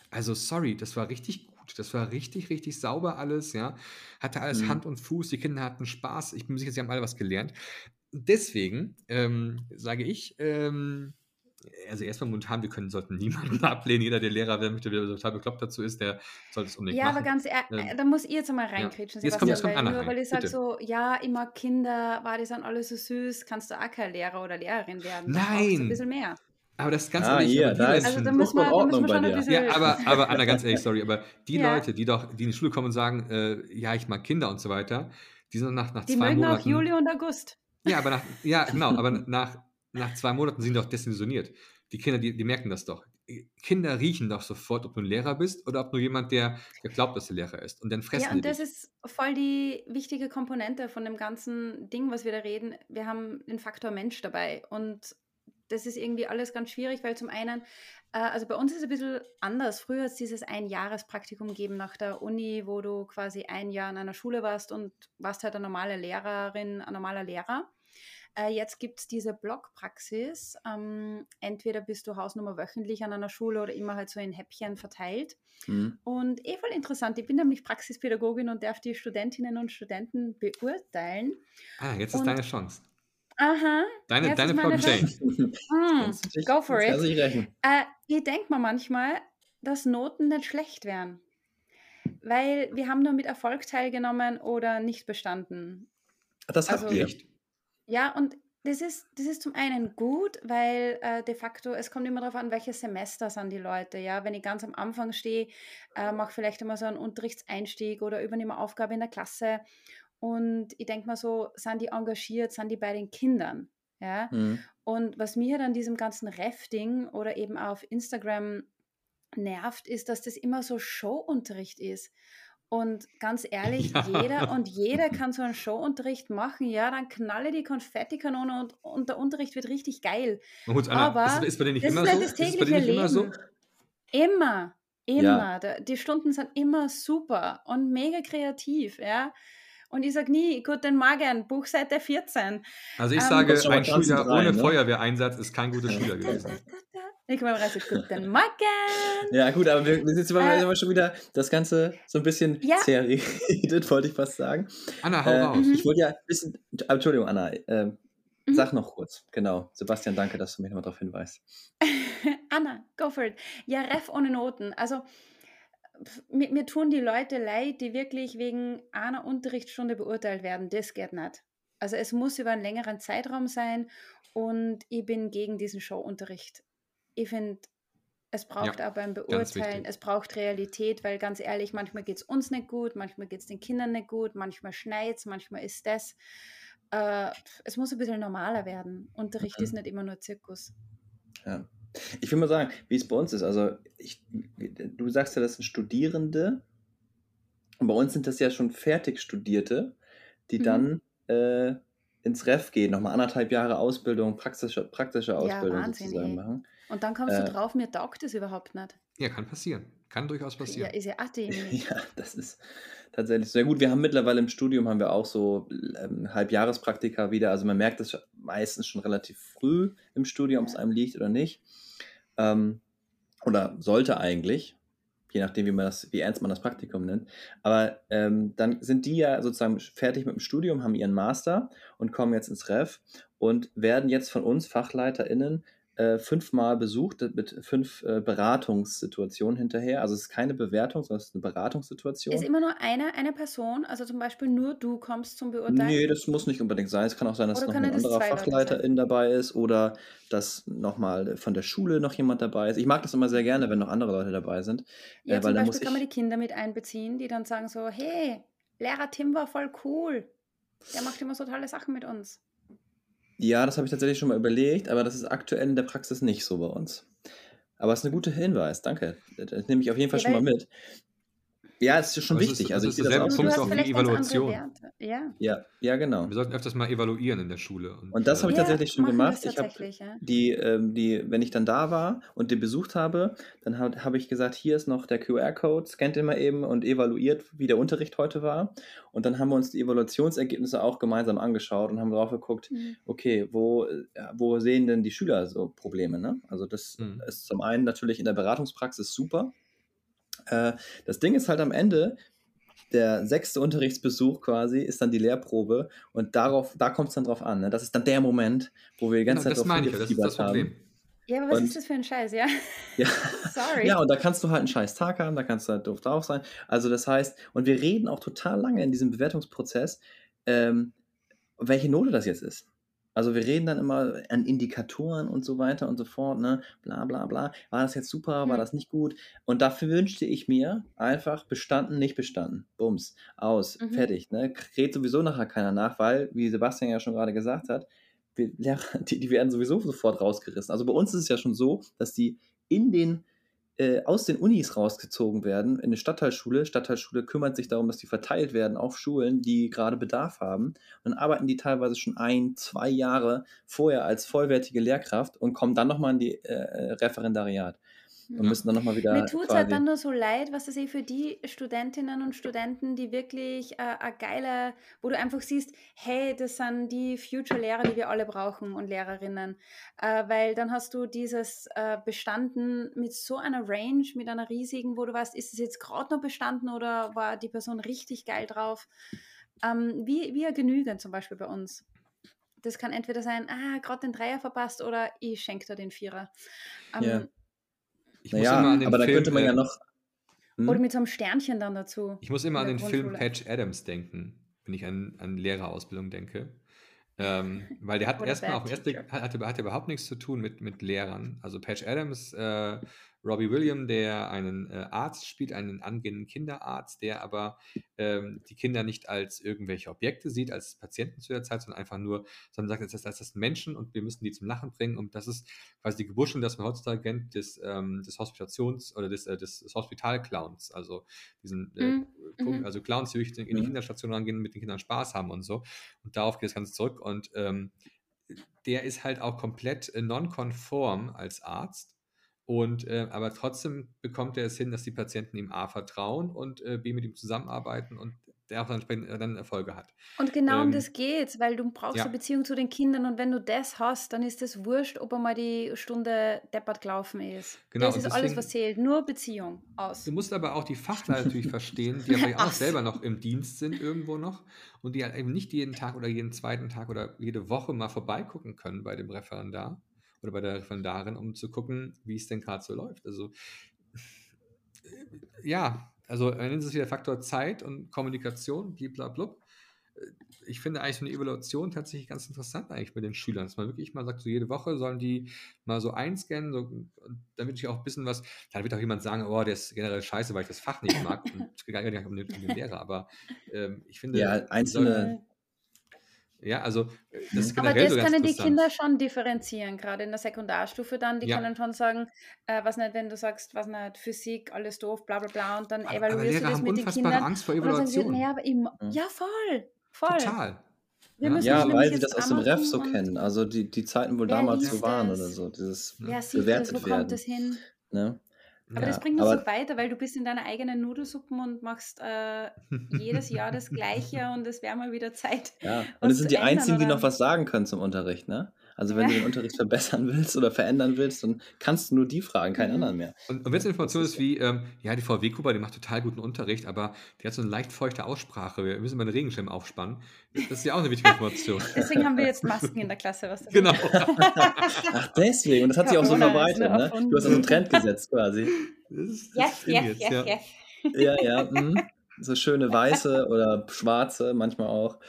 Also, sorry, das war richtig gut. Das war richtig, richtig sauber alles, ja. Hatte alles hm. Hand und Fuß, die Kinder hatten Spaß. Ich bin sicher, sie haben alle was gelernt. Deswegen ähm, sage ich, ähm, also erstmal momentan, wir können, sollten niemanden ablehnen. Jeder, der Lehrer werden möchte, der total bekloppt dazu ist, der sollte es unbedingt ja, machen. Ja, aber ganz ehrlich, ähm, da muss ich jetzt mal reinkritschen. Ja. Jetzt kommt, jetzt kommt Anna nur, weil ich sage so, ja, immer Kinder, war die sind alle so süß, kannst du auch kein Lehrer oder Lehrerin werden. Nein! Ein bisschen mehr. Aber das ist ganz ah, ehrlich. Hier, da ist also da muss man, da muss man schon ein bisschen. Ja, aber, aber Anna, ganz ehrlich, sorry, aber die ja. Leute, die doch, die in die Schule kommen und sagen, äh, ja, ich mag Kinder und so weiter, die sind nach, nach die zwei mögen Monaten. auch Juli und August. Ja, aber nach, ja, genau, aber nach, nach zwei Monaten sind die doch desillusioniert die Kinder, die, die merken das doch. Kinder riechen doch sofort, ob du ein Lehrer bist oder ob du jemand, der, glaubt, dass er Lehrer ist. Und dann fressen Ja, und das dich. ist voll die wichtige Komponente von dem ganzen Ding, was wir da reden. Wir haben den Faktor Mensch dabei. Und das ist irgendwie alles ganz schwierig, weil zum einen, äh, also bei uns ist es ein bisschen anders. Früher hat es dieses Ein-Jahres-Praktikum gegeben nach der Uni, wo du quasi ein Jahr in einer Schule warst und warst halt eine normale Lehrerin, ein normaler Lehrer. Äh, jetzt gibt es diese Blockpraxis. Ähm, entweder bist du Hausnummer wöchentlich an einer Schule oder immer halt so in Häppchen verteilt. Mhm. Und eh voll interessant. Ich bin nämlich Praxispädagogin und darf die Studentinnen und Studenten beurteilen. Ah, jetzt ist und, deine Chance. Aha. Deine, deine Blockchain. mm, go for it. Äh, ich denke mir manchmal, dass Noten nicht schlecht wären. Weil wir haben nur mit Erfolg teilgenommen oder nicht bestanden. Das habt also, ihr. Ja, und das ist, das ist zum einen gut, weil äh, de facto, es kommt immer darauf an, welches Semester sind die Leute. Ja, wenn ich ganz am Anfang stehe, äh, mache vielleicht immer so einen Unterrichtseinstieg oder übernehme Aufgabe in der Klasse. Und ich denke mal so, sind die engagiert, sind die bei den Kindern? Ja. Mhm. Und was mir dann diesem ganzen Rafting oder eben auf Instagram nervt, ist, dass das immer so Showunterricht ist. Und ganz ehrlich, ja. jeder und jeder kann so einen Showunterricht machen. Ja, dann knalle die Konfettikanone und, und der Unterricht wird richtig geil. Gut, Anna, Aber ist, ist bei dir nicht immer ist so? das tägliche Leben. Immer, so? immer, immer. Ja. Die Stunden sind immer super und mega kreativ, ja. Und ich sage nie, guten Morgen, Buchseite 14. Also ich ähm, sage, ein Schuljahr ohne ne? Feuerwehreinsatz ist kein guter Schüler gewesen. Ich komme rein, guten Morgen. Ja, gut, aber wir, wir sind jetzt äh, schon wieder das Ganze so ein bisschen ja. zerredet, wollte ich fast sagen. Anna, hau äh, raus. Ich wollte ja wissen, Entschuldigung, Anna, äh, mhm. sag noch kurz, genau. Sebastian, danke, dass du mich nochmal darauf hinweist. Anna, go for it. Ja, Ref ohne Noten. Also, mir, mir tun die Leute leid, die wirklich wegen einer Unterrichtsstunde beurteilt werden. Das geht nicht. Also, es muss über einen längeren Zeitraum sein und ich bin gegen diesen Showunterricht ich finde, es braucht ja, aber ein Beurteilen, es braucht Realität, weil ganz ehrlich, manchmal geht es uns nicht gut, manchmal geht es den Kindern nicht gut, manchmal schneit es, manchmal ist das. Äh, es muss ein bisschen normaler werden. Unterricht mhm. ist nicht immer nur Zirkus. Ja. Ich will mal sagen, wie es bei uns ist. Also, ich, du sagst ja, das sind Studierende. Und bei uns sind das ja schon fertig Studierte, die mhm. dann äh, ins Ref gehen, nochmal anderthalb Jahre Ausbildung, praktische, praktische Ausbildung ja, Wahnsinn, sozusagen ey. machen. Und dann kommst äh, du drauf, mir taugt das überhaupt nicht. Ja, kann passieren. Kann durchaus passieren. Ja, ist ja dämlich. Ja, das ist tatsächlich sehr gut. Wir haben mittlerweile im Studium haben wir auch so ähm, Halbjahrespraktika wieder. Also man merkt das meistens schon relativ früh im Studium, ob es einem liegt oder nicht. Ähm, oder sollte eigentlich. je nachdem, wie, man das, wie ernst man das Praktikum nennt. Aber ähm, dann sind die ja sozusagen fertig mit dem Studium, haben ihren Master und kommen jetzt ins Ref und werden jetzt von uns FachleiterInnen äh, fünfmal besucht mit fünf äh, Beratungssituationen hinterher. Also es ist keine Bewertung, sondern es ist eine Beratungssituation. Ist immer nur eine, eine Person, also zum Beispiel nur du kommst zum Beurteilen? Nee, das muss nicht unbedingt sein. Es kann auch sein, dass oder noch ein anderer Fachleiterin dabei ist oder dass nochmal von der Schule noch jemand dabei ist. Ich mag das immer sehr gerne, wenn noch andere Leute dabei sind. Ja, äh, zum Beispiel kann man die Kinder mit einbeziehen, die dann sagen so, hey, Lehrer Tim war voll cool. Der macht immer so tolle Sachen mit uns. Ja, das habe ich tatsächlich schon mal überlegt, aber das ist aktuell in der Praxis nicht so bei uns. Aber es ist ein guter Hinweis, danke. Das nehme ich auf jeden Fall schon mal mit. Ja, es ist schon Aber wichtig. Ist, also ich sehe das auch. Punkt auch die Evaluation. Ja. ja, ja, genau. Wir sollten öfters mal evaluieren in der Schule. Und, und das habe ich ja, tatsächlich schon gemacht. Ich habe ja. die, ähm, die, wenn ich dann da war und die besucht habe, dann habe hab ich gesagt, hier ist noch der QR-Code, scannt immer eben und evaluiert, wie der Unterricht heute war. Und dann haben wir uns die Evaluationsergebnisse auch gemeinsam angeschaut und haben drauf geguckt, mhm. okay, wo, wo sehen denn die Schüler so Probleme? Ne? Also das mhm. ist zum einen natürlich in der Beratungspraxis super äh, das Ding ist halt am Ende, der sechste Unterrichtsbesuch quasi ist dann die Lehrprobe und darauf, da kommt es dann drauf an. Ne? Das ist dann der Moment, wo wir die ganze genau, Zeit drauf das das haben. Ja, aber was und, ist das für ein Scheiß, ja? Ja. Sorry. Ja, und da kannst du halt einen scheiß Tag haben, da kannst du halt doof drauf sein. Also das heißt, und wir reden auch total lange in diesem Bewertungsprozess, ähm, welche Note das jetzt ist. Also wir reden dann immer an Indikatoren und so weiter und so fort, ne? Bla bla bla. War das jetzt super, war das nicht gut? Und dafür wünschte ich mir einfach bestanden, nicht bestanden. Bums, aus, mhm. fertig. Ne? Kräht sowieso nachher keiner nach, weil, wie Sebastian ja schon gerade gesagt hat, wir, die, die werden sowieso sofort rausgerissen. Also bei uns ist es ja schon so, dass die in den äh, aus den Unis rausgezogen werden in eine Stadtteilschule. Stadtteilschule kümmert sich darum, dass die verteilt werden auf Schulen, die gerade Bedarf haben. Dann arbeiten die teilweise schon ein, zwei Jahre vorher als vollwertige Lehrkraft und kommen dann nochmal in die äh, Referendariat und müssen dann nochmal wieder. Mir tut es halt dann nur so leid, was das eh für die Studentinnen und Studenten, die wirklich äh, ein geiler, wo du einfach siehst, hey, das sind die Future-Lehrer, die wir alle brauchen und Lehrerinnen. Äh, weil dann hast du dieses äh, bestanden mit so einer Range, mit einer riesigen, wo du weißt, ist es jetzt gerade noch bestanden oder war die Person richtig geil drauf? Ähm, wie, wie genügen zum Beispiel bei uns. Das kann entweder sein, ah, gerade den Dreier verpasst oder ich schenke da den Vierer. Ähm, ja. Ich naja, aber Film, da könnte man ja noch. Hm? Oder mit so einem Sternchen dann dazu. Ich muss immer an den Film Patch Adams denken, wenn ich an, an Lehrerausbildung denke. Ähm, weil der hat erstmal auf erste hatte, hatte überhaupt nichts zu tun mit, mit Lehrern. Also Patch Adams äh, Robbie Williams, der einen äh, Arzt spielt, einen angehenden Kinderarzt, der aber ähm, die Kinder nicht als irgendwelche Objekte sieht, als Patienten zu der Zeit, sondern einfach nur, sondern sagt, das, das, das sind Menschen und wir müssen die zum Lachen bringen. Und das ist quasi die Geburtschung, das man heutzutage kennt, des, ähm, des Hospitations- oder des, äh, des, des Hospitalclowns. Also diesen äh, mhm. Mhm. also Clowns, die in die mhm. Kinderstation rangehen und mit den Kindern Spaß haben und so. Und darauf geht das Ganze zurück. Und ähm, der ist halt auch komplett äh, nonkonform als Arzt und äh, aber trotzdem bekommt er es hin, dass die Patienten ihm A vertrauen und äh, B mit ihm zusammenarbeiten und der auch dann äh, dann Erfolge hat. Und genau ähm, um das geht's, weil du brauchst ja. eine Beziehung zu den Kindern und wenn du das hast, dann ist es wurscht, ob er mal die Stunde deppert gelaufen ist. Genau, das ist deswegen, alles, was zählt. Nur Beziehung aus. Du musst aber auch die Fachler natürlich verstehen, die aber auch selber noch im Dienst sind irgendwo noch und die halt eben nicht jeden Tag oder jeden zweiten Tag oder jede Woche mal vorbeigucken können bei dem Referendar oder bei der Referendarin, um zu gucken, wie es denn gerade so läuft. Also ja, also dann ist es wieder Faktor Zeit und Kommunikation, blablabla. Ich finde eigentlich so eine Evaluation tatsächlich ganz interessant eigentlich mit den Schülern, dass man wirklich mal sagt, so jede Woche sollen die mal so einscannen, so, damit ich auch ein bisschen was, dann wird auch jemand sagen, oh, der ist generell scheiße, weil ich das Fach nicht mag und es geht gar nicht um den, um den Lehrer, aber ähm, ich finde, ja, einzelne, ja, also äh, das ist Aber das so können die Kinder schon differenzieren, gerade in der Sekundarstufe dann. Die ja. können schon sagen, äh, was nicht, wenn du sagst, was nicht, Physik, alles doof, bla bla bla, und dann aber, evaluierst aber du das mit den Kindern. Angst vor Evaluation. Sie, naja, aber ja, voll, voll. Total. ja, ja weil sie das aus dem Ref so kennen. Also die, die Zeiten wohl damals so waren oder so. Dieses ja, bewertet das, wo werden. kommt das hin? Ne? Aber ja, das bringt uns so weiter, weil du bist in deiner eigenen Nudelsuppen und machst äh, jedes Jahr das Gleiche und es wäre mal wieder Zeit. Ja, und es sind die ändern, Einzigen, oder? die noch was sagen können zum Unterricht, ne? Also wenn du den Unterricht verbessern willst oder verändern willst, dann kannst du nur die fragen, keinen mhm. anderen mehr. Und, und wenn es Information ist wie, ähm, ja, die VW Cooper, die macht total guten Unterricht, aber die hat so eine leicht feuchte Aussprache, wir müssen mal einen Regenschirm aufspannen. Das ist ja auch eine wichtige Information. Deswegen haben wir jetzt Masken in der Klasse, was Genau. Ach, deswegen. Und das hat sich auch so verbreitet, ne? Du hast also einen Trend gesetzt quasi. Das ist, das yes, yes, jetzt, yes, ja. yes. Ja, ja. Mh. So schöne weiße oder schwarze, manchmal auch.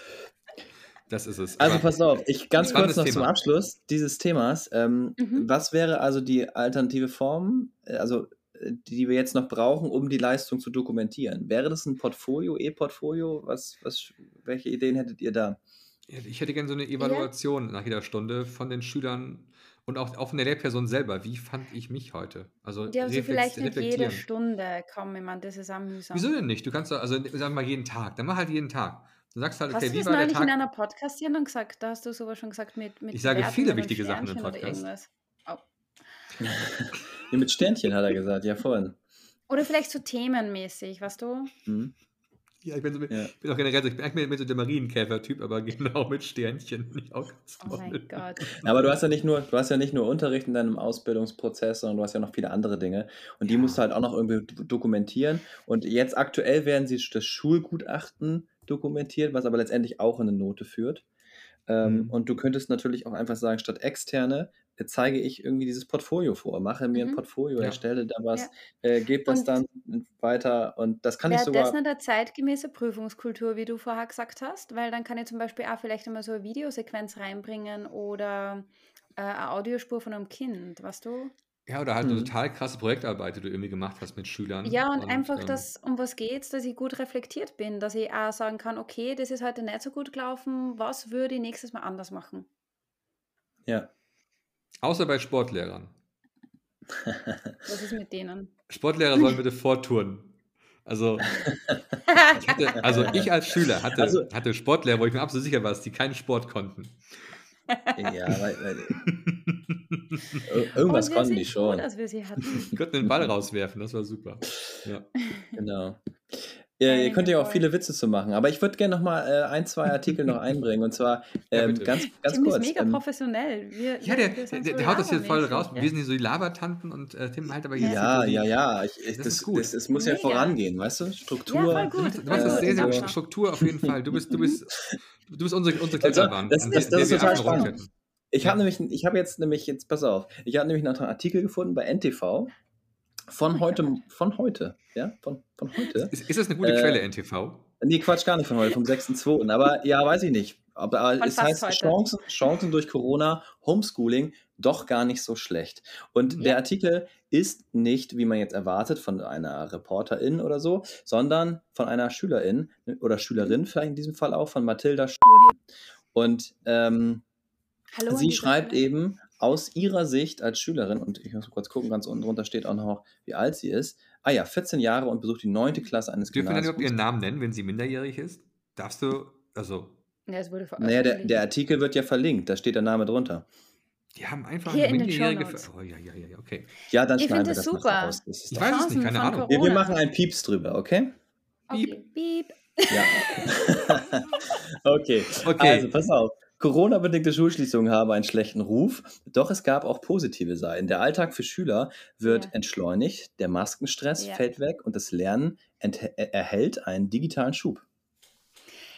Das ist es. Also pass auf, ich ganz kurz noch Thema. zum Abschluss dieses Themas. Ähm, mhm. Was wäre also die alternative Form, äh, also äh, die wir jetzt noch brauchen, um die Leistung zu dokumentieren? Wäre das ein Portfolio, E-Portfolio? Was, was, welche Ideen hättet ihr da? Ich hätte gerne so eine Evaluation ja. nach jeder Stunde von den Schülern und auch, auch von der Lehrperson selber. Wie fand ich mich heute? Also, ja, also vielleicht nicht jede Stunde. Komm, ich meine, das ist mühsam. Wieso denn nicht? Du kannst doch, also sagen wir mal jeden Tag. Dann mach halt jeden Tag. Du sagst halt, okay, hast wie war der Tag? in einer Podcast-Sendung gesagt? Da hast du sowas schon gesagt mit, mit Ich sage viele wichtige Sachen im Podcast. Oh. ja, mit Sternchen hat er gesagt, ja vorhin. Oder vielleicht so themenmäßig, weißt du? Mhm. Ja, ich bin, so, ja. bin auch generell so, ich bin eigentlich mehr so der Marienkäfer-Typ, aber genau mit Sternchen. oh mein Gott. Aber du hast ja nicht nur, du hast ja nicht nur Unterricht in deinem Ausbildungsprozess, sondern du hast ja noch viele andere Dinge. Und die musst du halt auch noch irgendwie dokumentieren. Und jetzt aktuell werden sie das Schulgutachten dokumentiert, was aber letztendlich auch eine Note führt. Ähm, mhm. Und du könntest natürlich auch einfach sagen, statt externe äh, zeige ich irgendwie dieses Portfolio vor, mache mir mhm. ein Portfolio, ja. erstelle da was, ja. äh, gebe das und dann weiter und das kann ich sogar... das eine zeitgemäße Prüfungskultur, wie du vorher gesagt hast? Weil dann kann ich zum Beispiel auch vielleicht immer so eine Videosequenz reinbringen oder äh, eine Audiospur von einem Kind, weißt du? Ja, oder halt eine mhm. total krasse Projektarbeit, die du irgendwie gemacht hast mit Schülern. Ja, und, und einfach, ähm, dass, um was geht's, dass ich gut reflektiert bin, dass ich auch sagen kann, okay, das ist heute nicht so gut gelaufen, was würde ich nächstes Mal anders machen? Ja. Außer bei Sportlehrern. Was ist mit denen? Sportlehrer sollen bitte vortouren. Also ich, hatte, also ich als Schüler hatte, also, hatte Sportlehrer, wo ich mir absolut sicher war, dass die keinen Sport konnten. Ja, weil, weil irgendwas konnten die schon. Froh, dass wir sie hatten. Die konnten den Ball rauswerfen, das war super. Ja. Genau. Ja, ihr könnt ja auch viele Witze zu machen, aber ich würde gerne noch mal äh, ein, zwei Artikel noch einbringen und zwar ähm, ja, ganz, ganz Tim kurz. ist mega ähm, professionell. Wir, ja, der, der, der, der haut das hier voll raus. Ja. Wir sind hier so die Labertanten und äh, Tim halt aber jetzt. Ja, ja, ja. Ich, ich, das, das, ist gut. Das, das muss mega. ja vorangehen, weißt du? Struktur. Ja, voll gut. Du machst das sehr, sehr gut. Struktur auf jeden Fall. Du bist, du bist, du bist unsere, unsere also, Kletterbahn. Das, das, das, ist total spannend. Ich habe nämlich, ich habe jetzt nämlich, jetzt pass auf, ich habe nämlich noch einen Artikel gefunden bei NTV von oh heute, von heute, ja, von, von heute. Ist, ist das eine gute äh, Quelle, NTV? Nee, Quatsch, gar nicht von heute, vom 6.2. Aber ja, weiß ich nicht. Aber von es heißt Chancen, Chancen durch Corona, Homeschooling, doch gar nicht so schlecht. Und ja. der Artikel ist nicht, wie man jetzt erwartet, von einer Reporterin oder so, sondern von einer Schülerin oder Schülerin, vielleicht in diesem Fall auch, von Mathilda Sch Und ähm, Hallo sie schreibt Seite. eben aus ihrer Sicht als Schülerin, und ich muss kurz gucken, ganz unten drunter steht auch noch, wie alt sie ist. Ah ja, 14 Jahre und besucht die 9. Klasse eines Dürfen Gymnasiums. Dürfen wir dann überhaupt ihren Namen nennen, wenn sie minderjährig ist? Darfst du, also... Ja, es wurde naja, der, der Artikel wird ja verlinkt, da steht der Name drunter. Die haben einfach Hier eine minderjährige. Oh, ja, ja, ja, okay. Ja, dann ich schneiden wir das super. raus. ich weiß es nicht, keine Ahnung. Wir, wir, machen einen Pieps drüber, okay? Okay. Piep. Ja. okay. okay. Also, pass auf. Corona-bedingte Schulschließungen haben einen schlechten Ruf, doch es gab auch positive Seiten. Der Alltag für Schüler wird ja. entschleunigt, der Maskenstress ja. fällt weg und das Lernen erhält einen digitalen Schub.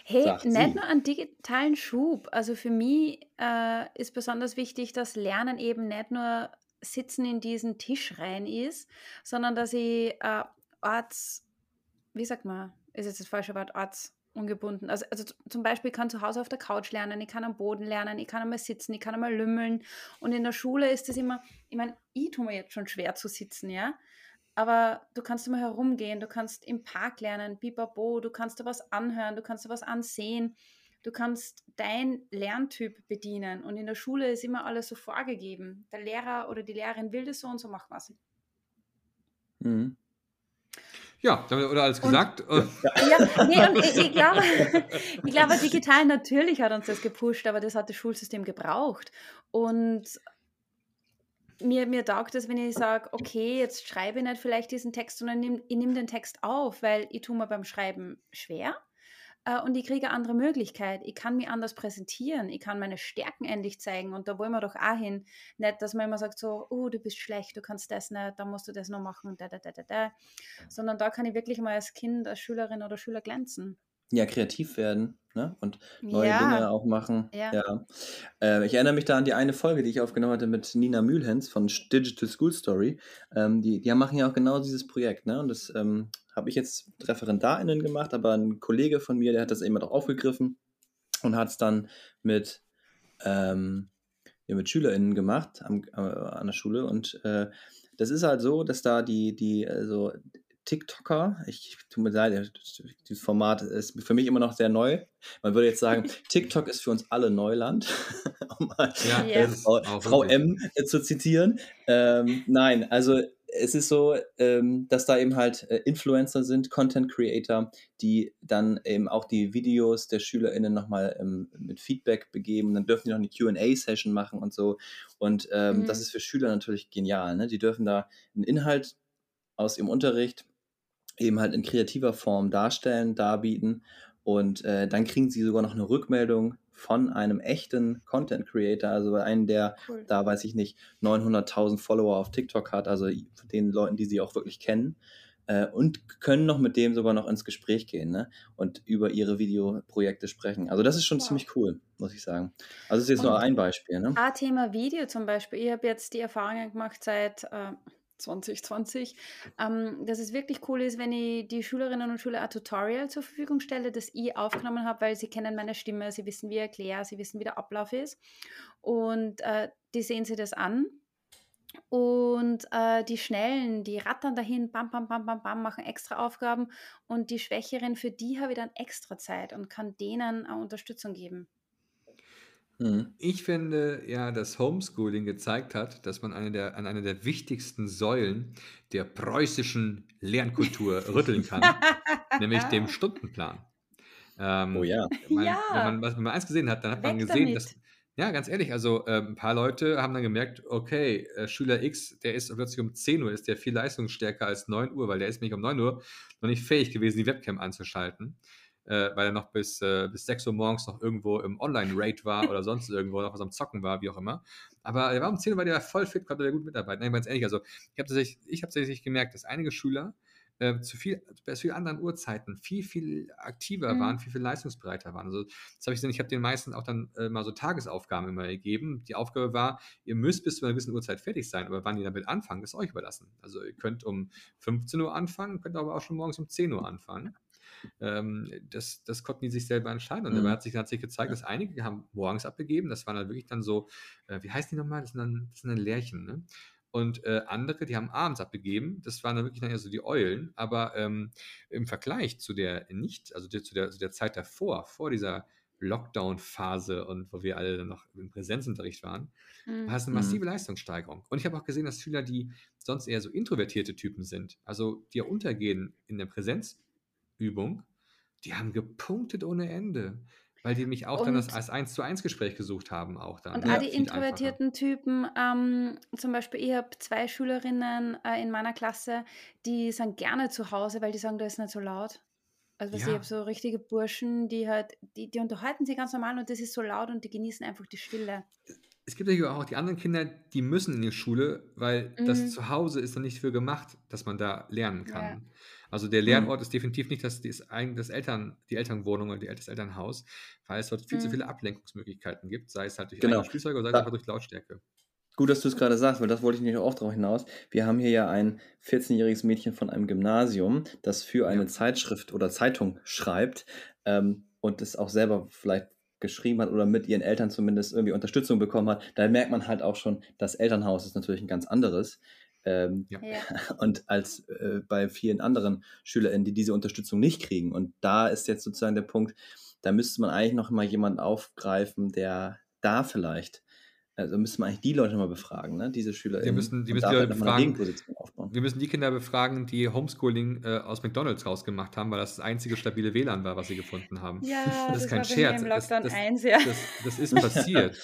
Hey, nicht nur einen digitalen Schub. Also für mich äh, ist besonders wichtig, dass Lernen eben nicht nur Sitzen in diesen Tisch rein ist, sondern dass ich äh, Orts, wie sagt man, ist jetzt das falsche Wort, Orts ungebunden. Also, also zum Beispiel kann zu Hause auf der Couch lernen, ich kann am Boden lernen, ich kann einmal sitzen, ich kann einmal lümmeln. Und in der Schule ist das immer, ich meine, ich tue mir jetzt schon schwer zu sitzen, ja. Aber du kannst immer herumgehen, du kannst im Park lernen, bibabo, du kannst da was anhören, du kannst da was ansehen, du kannst dein Lerntyp bedienen. Und in der Schule ist immer alles so vorgegeben. Der Lehrer oder die Lehrerin will das so und so, mach was. Mhm. Ja, damit wurde alles gesagt. Und, ja, nee, und ich, ich, glaube, ich glaube, digital natürlich hat uns das gepusht, aber das hat das Schulsystem gebraucht. Und mir, mir taugt es, wenn ich sage, okay, jetzt schreibe ich nicht vielleicht diesen Text, sondern nehm, ich nehme den Text auf, weil ich tue mir beim Schreiben schwer. Äh, und ich kriege eine andere Möglichkeit. Ich kann mich anders präsentieren, ich kann meine Stärken endlich zeigen und da wollen wir doch auch hin. Nicht, dass man immer sagt so, oh, du bist schlecht, du kannst das nicht, dann musst du das noch machen, da, da, da, da, da. Sondern da kann ich wirklich mal als Kind, als Schülerin oder Schüler glänzen. Ja, kreativ werden ne? und neue ja. Dinge auch machen. Ja. ja. Äh, ich erinnere mich da an die eine Folge, die ich aufgenommen hatte mit Nina Mühlhens von Digital School Story. Ähm, die, die machen ja auch genau dieses Projekt. Ne? Und das ähm, habe ich jetzt ReferendarInnen gemacht, aber ein Kollege von mir, der hat das eben auch aufgegriffen und hat es dann mit, ähm, ja, mit SchülerInnen gemacht am, äh, an der Schule. Und äh, das ist halt so, dass da die, die, also TikToker, ich tut mir leid, dieses Format ist für mich immer noch sehr neu. Man würde jetzt sagen, TikTok ist für uns alle Neuland, um mal ja, äh, Frau, Frau M äh, zu zitieren. Ähm, nein, also es ist so, ähm, dass da eben halt äh, Influencer sind, Content Creator, die dann eben auch die Videos der SchülerInnen nochmal ähm, mit Feedback begeben. Dann dürfen die noch eine QA-Session machen und so. Und ähm, mhm. das ist für Schüler natürlich genial. Ne? Die dürfen da einen Inhalt aus ihrem Unterricht eben halt in kreativer Form darstellen, darbieten. Und äh, dann kriegen sie sogar noch eine Rückmeldung von einem echten Content Creator, also einen, der cool. da, weiß ich nicht, 900.000 Follower auf TikTok hat, also den Leuten, die sie auch wirklich kennen. Äh, und können noch mit dem sogar noch ins Gespräch gehen ne? und über ihre Videoprojekte sprechen. Also das ist schon wow. ziemlich cool, muss ich sagen. Also das ist jetzt und nur ein Beispiel. Ne? Ah, Thema Video zum Beispiel. Ich habe jetzt die Erfahrung gemacht seit äh, 2020, ähm, dass es wirklich cool ist, wenn ich die Schülerinnen und Schüler ein Tutorial zur Verfügung stelle, das ich aufgenommen habe, weil sie kennen meine Stimme, sie wissen, wie ich erkläre, sie wissen, wie der Ablauf ist. Und äh, die sehen sie das an. Und äh, die Schnellen, die rattern dahin, bam, bam, bam, bam, bam, machen extra Aufgaben. Und die Schwächeren, für die habe ich dann extra Zeit und kann denen Unterstützung geben. Mhm. Ich finde ja, dass Homeschooling gezeigt hat, dass man eine der, an einer der wichtigsten Säulen der preußischen Lernkultur rütteln kann, nämlich dem Stundenplan. Ähm, oh ja. Man, ja. Wenn, man, was, wenn man eins gesehen hat, dann hat Weg man gesehen, damit. dass, ja, ganz ehrlich, also äh, ein paar Leute haben dann gemerkt, okay, äh, Schüler X, der ist plötzlich um 10 Uhr, ist der viel leistungsstärker als 9 Uhr, weil der ist nämlich um 9 Uhr noch nicht fähig gewesen, die Webcam anzuschalten äh, weil er noch bis, äh, bis 6 Uhr morgens noch irgendwo im Online-Raid war oder sonst irgendwo noch was am Zocken war, wie auch immer. Aber er war um 10 Uhr, weil der voll fit, konnte der gut mitarbeiten. Nein, ganz ehrlich, also ich habe tatsächlich, hab tatsächlich gemerkt, dass einige Schüler äh, zu viel, bei vielen anderen Uhrzeiten viel, viel aktiver mhm. waren, viel, viel leistungsbereiter waren. Also das habe ich gesehen, ich habe den meisten auch dann äh, mal so Tagesaufgaben immer gegeben. Die Aufgabe war, ihr müsst bis zu einer gewissen Uhrzeit fertig sein, aber wann ihr damit anfangen, ist euch überlassen. Also ihr könnt um 15 Uhr anfangen, könnt aber auch schon morgens um 10 Uhr anfangen. Ähm, das, das konnten die sich selber entscheiden. Und mhm. dabei hat sich, hat sich gezeigt, dass einige haben morgens abgegeben. Das waren dann wirklich dann so, äh, wie heißt die nochmal? Das sind dann, das sind dann Lärchen, ne? Und äh, andere, die haben abends abgegeben. Das waren dann wirklich dann eher so die Eulen. Aber ähm, im Vergleich zu der nicht, also der, zu, der, zu der Zeit davor, vor dieser Lockdown-Phase und wo wir alle dann noch im Präsenzunterricht waren, mhm. war es eine massive mhm. Leistungssteigerung. Und ich habe auch gesehen, dass Schüler, die sonst eher so introvertierte Typen sind, also die ja untergehen in der Präsenz, Übung, die haben gepunktet ohne Ende. Weil die mich auch und, dann das, als 1 zu 1 Gespräch gesucht haben, auch dann. Und ja, all die introvertierten einfacher. Typen, ähm, zum Beispiel, ich habe zwei Schülerinnen äh, in meiner Klasse, die sind gerne zu Hause, weil die sagen, da ist nicht so laut. Also ja. ich habe so richtige Burschen, die halt, die, die unterhalten sich ganz normal und das ist so laut und die genießen einfach die Stille. Es gibt ja auch die anderen Kinder, die müssen in die Schule, weil mhm. das Zuhause ist dann nicht für gemacht, dass man da lernen kann. Ja. Also der mhm. Lernort mhm. ist definitiv nicht das, das, das Eltern, die Elternwohnung oder das Elternhaus, weil es dort viel mhm. zu viele Ablenkungsmöglichkeiten gibt, sei es halt durch genau. Spielzeuge oder sei es einfach durch Lautstärke. Gut, dass du es gerade sagst, weil das wollte ich nicht auch darauf hinaus. Wir haben hier ja ein 14-jähriges Mädchen von einem Gymnasium, das für eine ja. Zeitschrift oder Zeitung schreibt ähm, und es auch selber vielleicht geschrieben hat oder mit ihren Eltern zumindest irgendwie Unterstützung bekommen hat. Da merkt man halt auch schon, das Elternhaus ist natürlich ein ganz anderes. Ähm, ja. Und als äh, bei vielen anderen SchülerInnen, die diese Unterstützung nicht kriegen. Und da ist jetzt sozusagen der Punkt, da müsste man eigentlich noch mal jemanden aufgreifen, der da vielleicht also müssen wir eigentlich die Leute mal befragen, ne? diese Schüler. Wir müssen die, müssen die Leute befragen. Wir müssen die Kinder befragen, die Homeschooling äh, aus McDonalds rausgemacht haben, weil das das einzige stabile WLAN war, was sie gefunden haben. Ja, das, das ist kein Scherz. Im Lockdown das, das, 1, ja. Das, das ist passiert.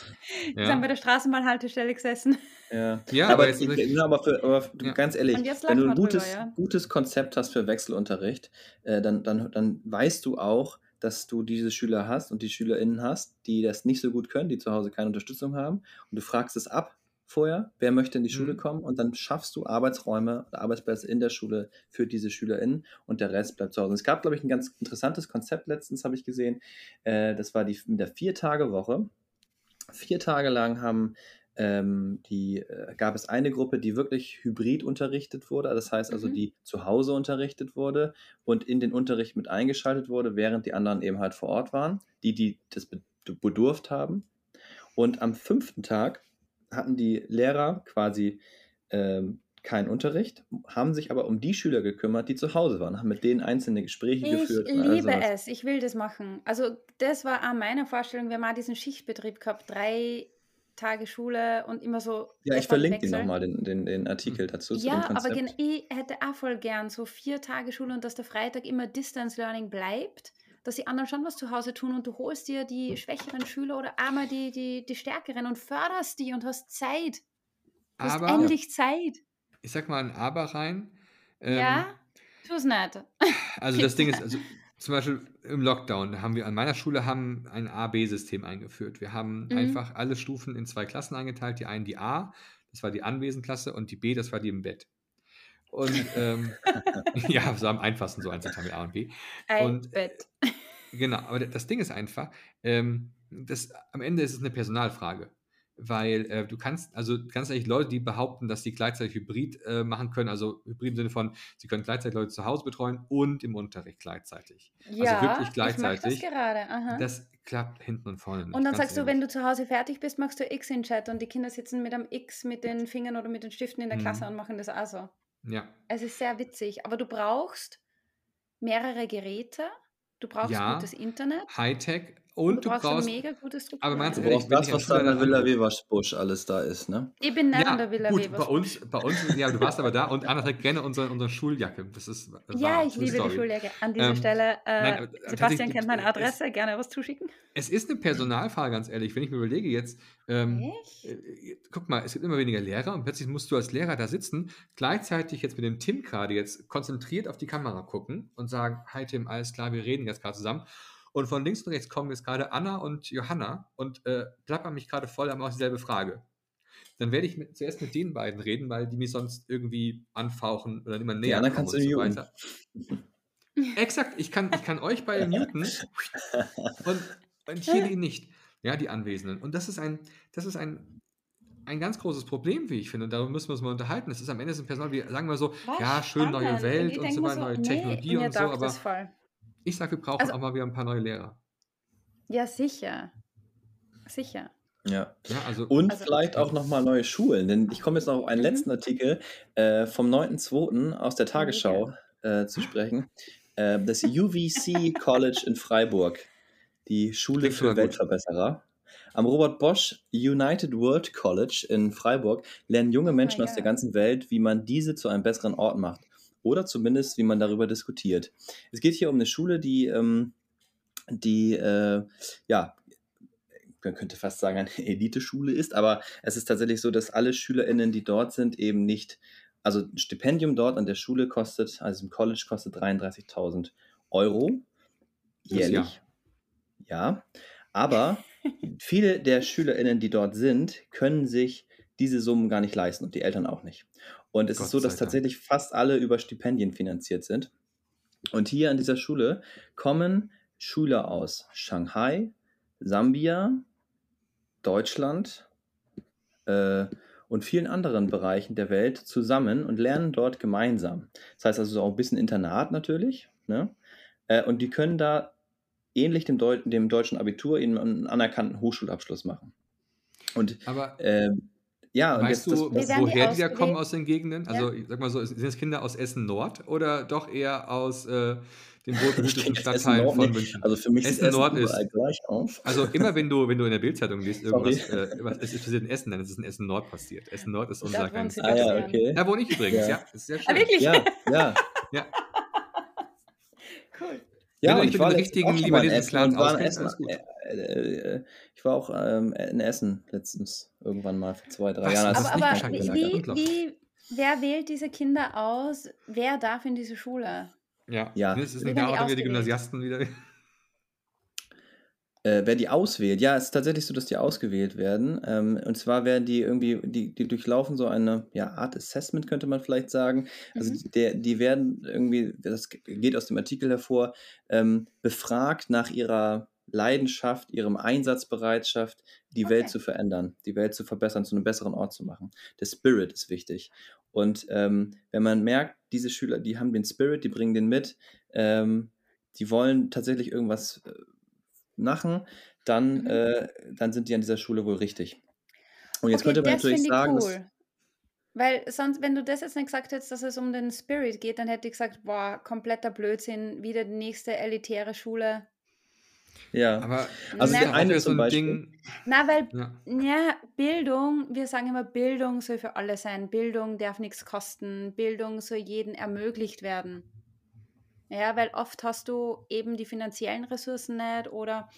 ja. sind bei der Straßenbahnhaltestelle gesessen. Ja, ja aber, jetzt, ich, aber, für, aber ja. ganz ehrlich, wenn du ein gutes, drüber, ja? gutes Konzept hast für Wechselunterricht, äh, dann, dann, dann weißt du auch, dass du diese Schüler hast und die SchülerInnen hast, die das nicht so gut können, die zu Hause keine Unterstützung haben. Und du fragst es ab vorher, wer möchte in die Schule mhm. kommen und dann schaffst du Arbeitsräume oder Arbeitsplätze in der Schule für diese SchülerInnen und der Rest bleibt zu Hause. Es gab, glaube ich, ein ganz interessantes Konzept letztens, habe ich gesehen. Äh, das war die mit der Vier-Tage-Woche. Vier Tage lang haben ähm, die, äh, gab es eine Gruppe, die wirklich hybrid unterrichtet wurde, das heißt also, mhm. die zu Hause unterrichtet wurde und in den Unterricht mit eingeschaltet wurde, während die anderen eben halt vor Ort waren, die, die das bedurft haben. Und am fünften Tag hatten die Lehrer quasi ähm, keinen Unterricht, haben sich aber um die Schüler gekümmert, die zu Hause waren, haben mit denen einzelne Gespräche ich geführt. Ich liebe es, ich will das machen. Also das war an meiner Vorstellung, wir haben mal diesen Schichtbetrieb gehabt, drei Tage Schule und immer so. Ja, ich verlinke dir nochmal den, den, den Artikel hm. dazu. Ja, aber ich hätte auch voll gern so vier Tage Schule und dass der Freitag immer Distance Learning bleibt, dass die anderen schon was zu Hause tun und du holst dir die schwächeren Schüler oder einmal die, die, die stärkeren und förderst die und hast Zeit. Du hast aber, endlich Zeit. Ich sag mal ein Aber rein. Ähm, ja, tu's nicht. Also das Ding ist, also zum Beispiel im Lockdown haben wir an meiner Schule haben ein A-B-System eingeführt. Wir haben mhm. einfach alle Stufen in zwei Klassen eingeteilt. Die einen die A, das war die Anwesenklasse, und die B, das war die im Bett. Und ähm, ja, so am einfachsten so einzuteilen wie A und B. Ein und, Bett. Genau, aber das Ding ist einfach, ähm, das, am Ende ist es eine Personalfrage weil äh, du kannst, also ganz ehrlich, Leute, die behaupten, dass sie gleichzeitig Hybrid äh, machen können, also Hybrid im Sinne von, sie können gleichzeitig Leute zu Hause betreuen und im Unterricht gleichzeitig. Also ja, also wirklich gleichzeitig. Ich das gerade. Aha. Das klappt hinten und vorne nicht. Und dann sagst ehrlich. du, wenn du zu Hause fertig bist, machst du X in Chat und die Kinder sitzen mit einem X mit den Fingern oder mit den Stiften in der Klasse mhm. und machen das also. Ja. Es ist sehr witzig, aber du brauchst mehrere Geräte, du brauchst ja, gutes Internet. Hightech, und du, brauchst, du brauchst eine mega gute Struktur. Aber meinst du, du brauchst das, was da in der Villa Weversbusch alles da ist, ne? Ich bin nicht ja, in der Villa gut, Weversbusch. Bei uns, bei uns, ja, du warst aber da und Anna trägt gerne unsere, unsere Schuljacke. Das ist Ja, ich liebe Story. die Schuljacke. An dieser ähm, Stelle, äh, nein, Sebastian kennt meine Adresse, es, gerne was zuschicken. Es ist eine Personalfrage, ganz ehrlich. Wenn ich mir überlege jetzt, ähm, äh, guck mal, es gibt immer weniger Lehrer und plötzlich musst du als Lehrer da sitzen, gleichzeitig jetzt mit dem Tim gerade jetzt konzentriert auf die Kamera gucken und sagen, hi Tim, alles klar, wir reden jetzt gerade zusammen. Und von links und rechts kommen jetzt gerade Anna und Johanna und äh, plappern mich gerade voll, haben auch dieselbe Frage. Dann werde ich mit, zuerst mit den beiden reden, weil die mich sonst irgendwie anfauchen oder immer näher kommen kannst und so weiter. Exakt, ich kann, ich kann euch beide muten und, und hier die nicht. Ja, die Anwesenden. Und das ist ein, das ist ein, ein ganz großes Problem, wie ich finde. Und darüber müssen wir uns mal unterhalten. Es ist am Ende ein Personal, wie sagen wir so, Was? ja, schön neue Welt und so weiter, neue Technologie nee, und so, aber ich sage, wir brauchen also, auch mal wieder ein paar neue Lehrer. Ja, sicher. Sicher. Ja. ja also, und also, vielleicht auch nochmal neue Schulen, denn ich komme jetzt noch auf einen mhm. letzten Artikel äh, vom 9.2. aus der Tagesschau äh, zu sprechen. Äh, das UVC College in Freiburg, die Schule für Weltverbesserer. Am Robert Bosch United World College in Freiburg lernen junge oh Menschen oh aus der ganzen Welt, wie man diese zu einem besseren Ort macht oder zumindest, wie man darüber diskutiert. Es geht hier um eine Schule, die, ähm, die äh, ja, man könnte fast sagen, eine Eliteschule ist, aber es ist tatsächlich so, dass alle SchülerInnen, die dort sind, eben nicht, also ein Stipendium dort an der Schule kostet, also im College kostet 33.000 Euro jährlich. Ja, aber viele der SchülerInnen, die dort sind, können sich diese Summen gar nicht leisten und die Eltern auch nicht. Und es Gott ist so, dass tatsächlich fast alle über Stipendien finanziert sind. Und hier an dieser Schule kommen Schüler aus Shanghai, Sambia, Deutschland äh, und vielen anderen Bereichen der Welt zusammen und lernen dort gemeinsam. Das heißt also auch ein bisschen Internat natürlich. Ne? Äh, und die können da ähnlich dem, Deu dem deutschen Abitur einen anerkannten Hochschulabschluss machen. Und Aber äh, ja, weißt jetzt, du, das, woher die da kommen aus den Gegenden? Also, ja. sag mal so, sind es Kinder aus Essen Nord oder doch eher aus äh, den wohlbehüteten Stadtteilen von München? Also für mich Essen, Essen Nord ist gleich auf. Also immer wenn du, wenn du in der Bildzeitung liest, irgendwas, äh, was ist passiert in Essen, dann ist es in Essen Nord passiert. Essen Nord ist unser kleines ah, ja, okay. Da wohne ich übrigens, ja. ja. Ist sehr schön. Ah, wirklich? Ja, ja. ja. cool. Ja, Wenn du dich mit den richtigen libanesischen Clans auskennst, gut. Äh, äh, ich war auch ähm, in Essen letztens, irgendwann mal vor zwei, drei Was? Jahren. Aber, aber wie, wie, wer wählt diese Kinder aus? Wer darf in diese Schule? Ja, ja. das ist nicht nachher wieder die Gymnasiasten wieder. äh, wer die auswählt. Ja, es ist tatsächlich so, dass die ausgewählt werden. Ähm, und zwar werden die irgendwie, die, die durchlaufen so eine ja, Art Assessment, könnte man vielleicht sagen. Also mhm. der, die werden irgendwie, das geht aus dem Artikel hervor, ähm, befragt nach ihrer Leidenschaft, ihrem Einsatzbereitschaft, die okay. Welt zu verändern, die Welt zu verbessern, zu einem besseren Ort zu machen. Der Spirit ist wichtig. Und ähm, wenn man merkt, diese Schüler, die haben den Spirit, die bringen den mit, ähm, die wollen tatsächlich irgendwas äh, machen, dann, mhm. äh, dann sind die an dieser Schule wohl richtig. Und jetzt okay, könnte man natürlich sagen, cool. dass, weil sonst, wenn du das jetzt nicht gesagt hättest, dass es um den Spirit geht, dann hätte ich gesagt, boah, kompletter Blödsinn, wieder die nächste elitäre Schule. Ja, aber also Na, eine so ein Ding. Na, weil ja. ja. Bildung, wir sagen immer, Bildung soll für alle sein. Bildung darf nichts kosten. Bildung soll jedem ermöglicht werden. Ja, weil oft hast du eben die finanziellen Ressourcen nicht oder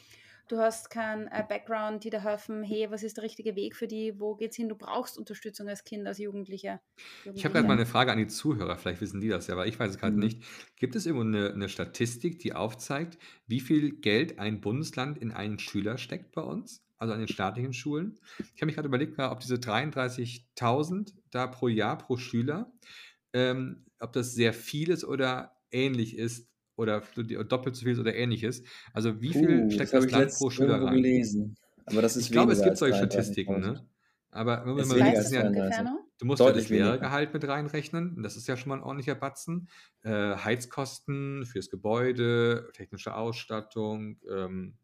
du hast keinen äh, Background, die dir helfen, hey, was ist der richtige Weg für die, wo geht's hin? Du brauchst Unterstützung als Kind, als Jugendlicher. Ich habe gerade mal eine Frage an die Zuhörer, vielleicht wissen die das ja, aber ich weiß es gerade mhm. nicht. Gibt es irgendwo eine, eine, Statistik, die aufzeigt, wie viel Geld ein Bundesland in einen Schüler steckt bei uns? Also an den staatlichen Schulen. Ich habe mich gerade überlegt, ob diese 33.000 da pro Jahr pro Schüler, ähm, ob das sehr viel ist oder ähnlich ist oder doppelt so viel oder ähnliches. Also wie viel uh, steckt das, das Land pro Schüler rein? Gelesen. Aber das ist ich glaube, es gibt solche Statistiken. Ne? Aber wenn man weiß ja, du musst ja das Lehrergehalt mit reinrechnen. Das ist ja schon mal ein ordentlicher Batzen. Äh, Heizkosten fürs Gebäude, technische Ausstattung. Ähm,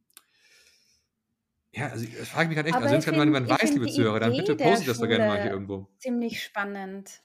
ja, also ich frage mich gerade echt, also wenn es gerade mal jemand weiß, liebe Zuhörer, dann bitte postet das doch gerne mal hier irgendwo. Ziemlich spannend.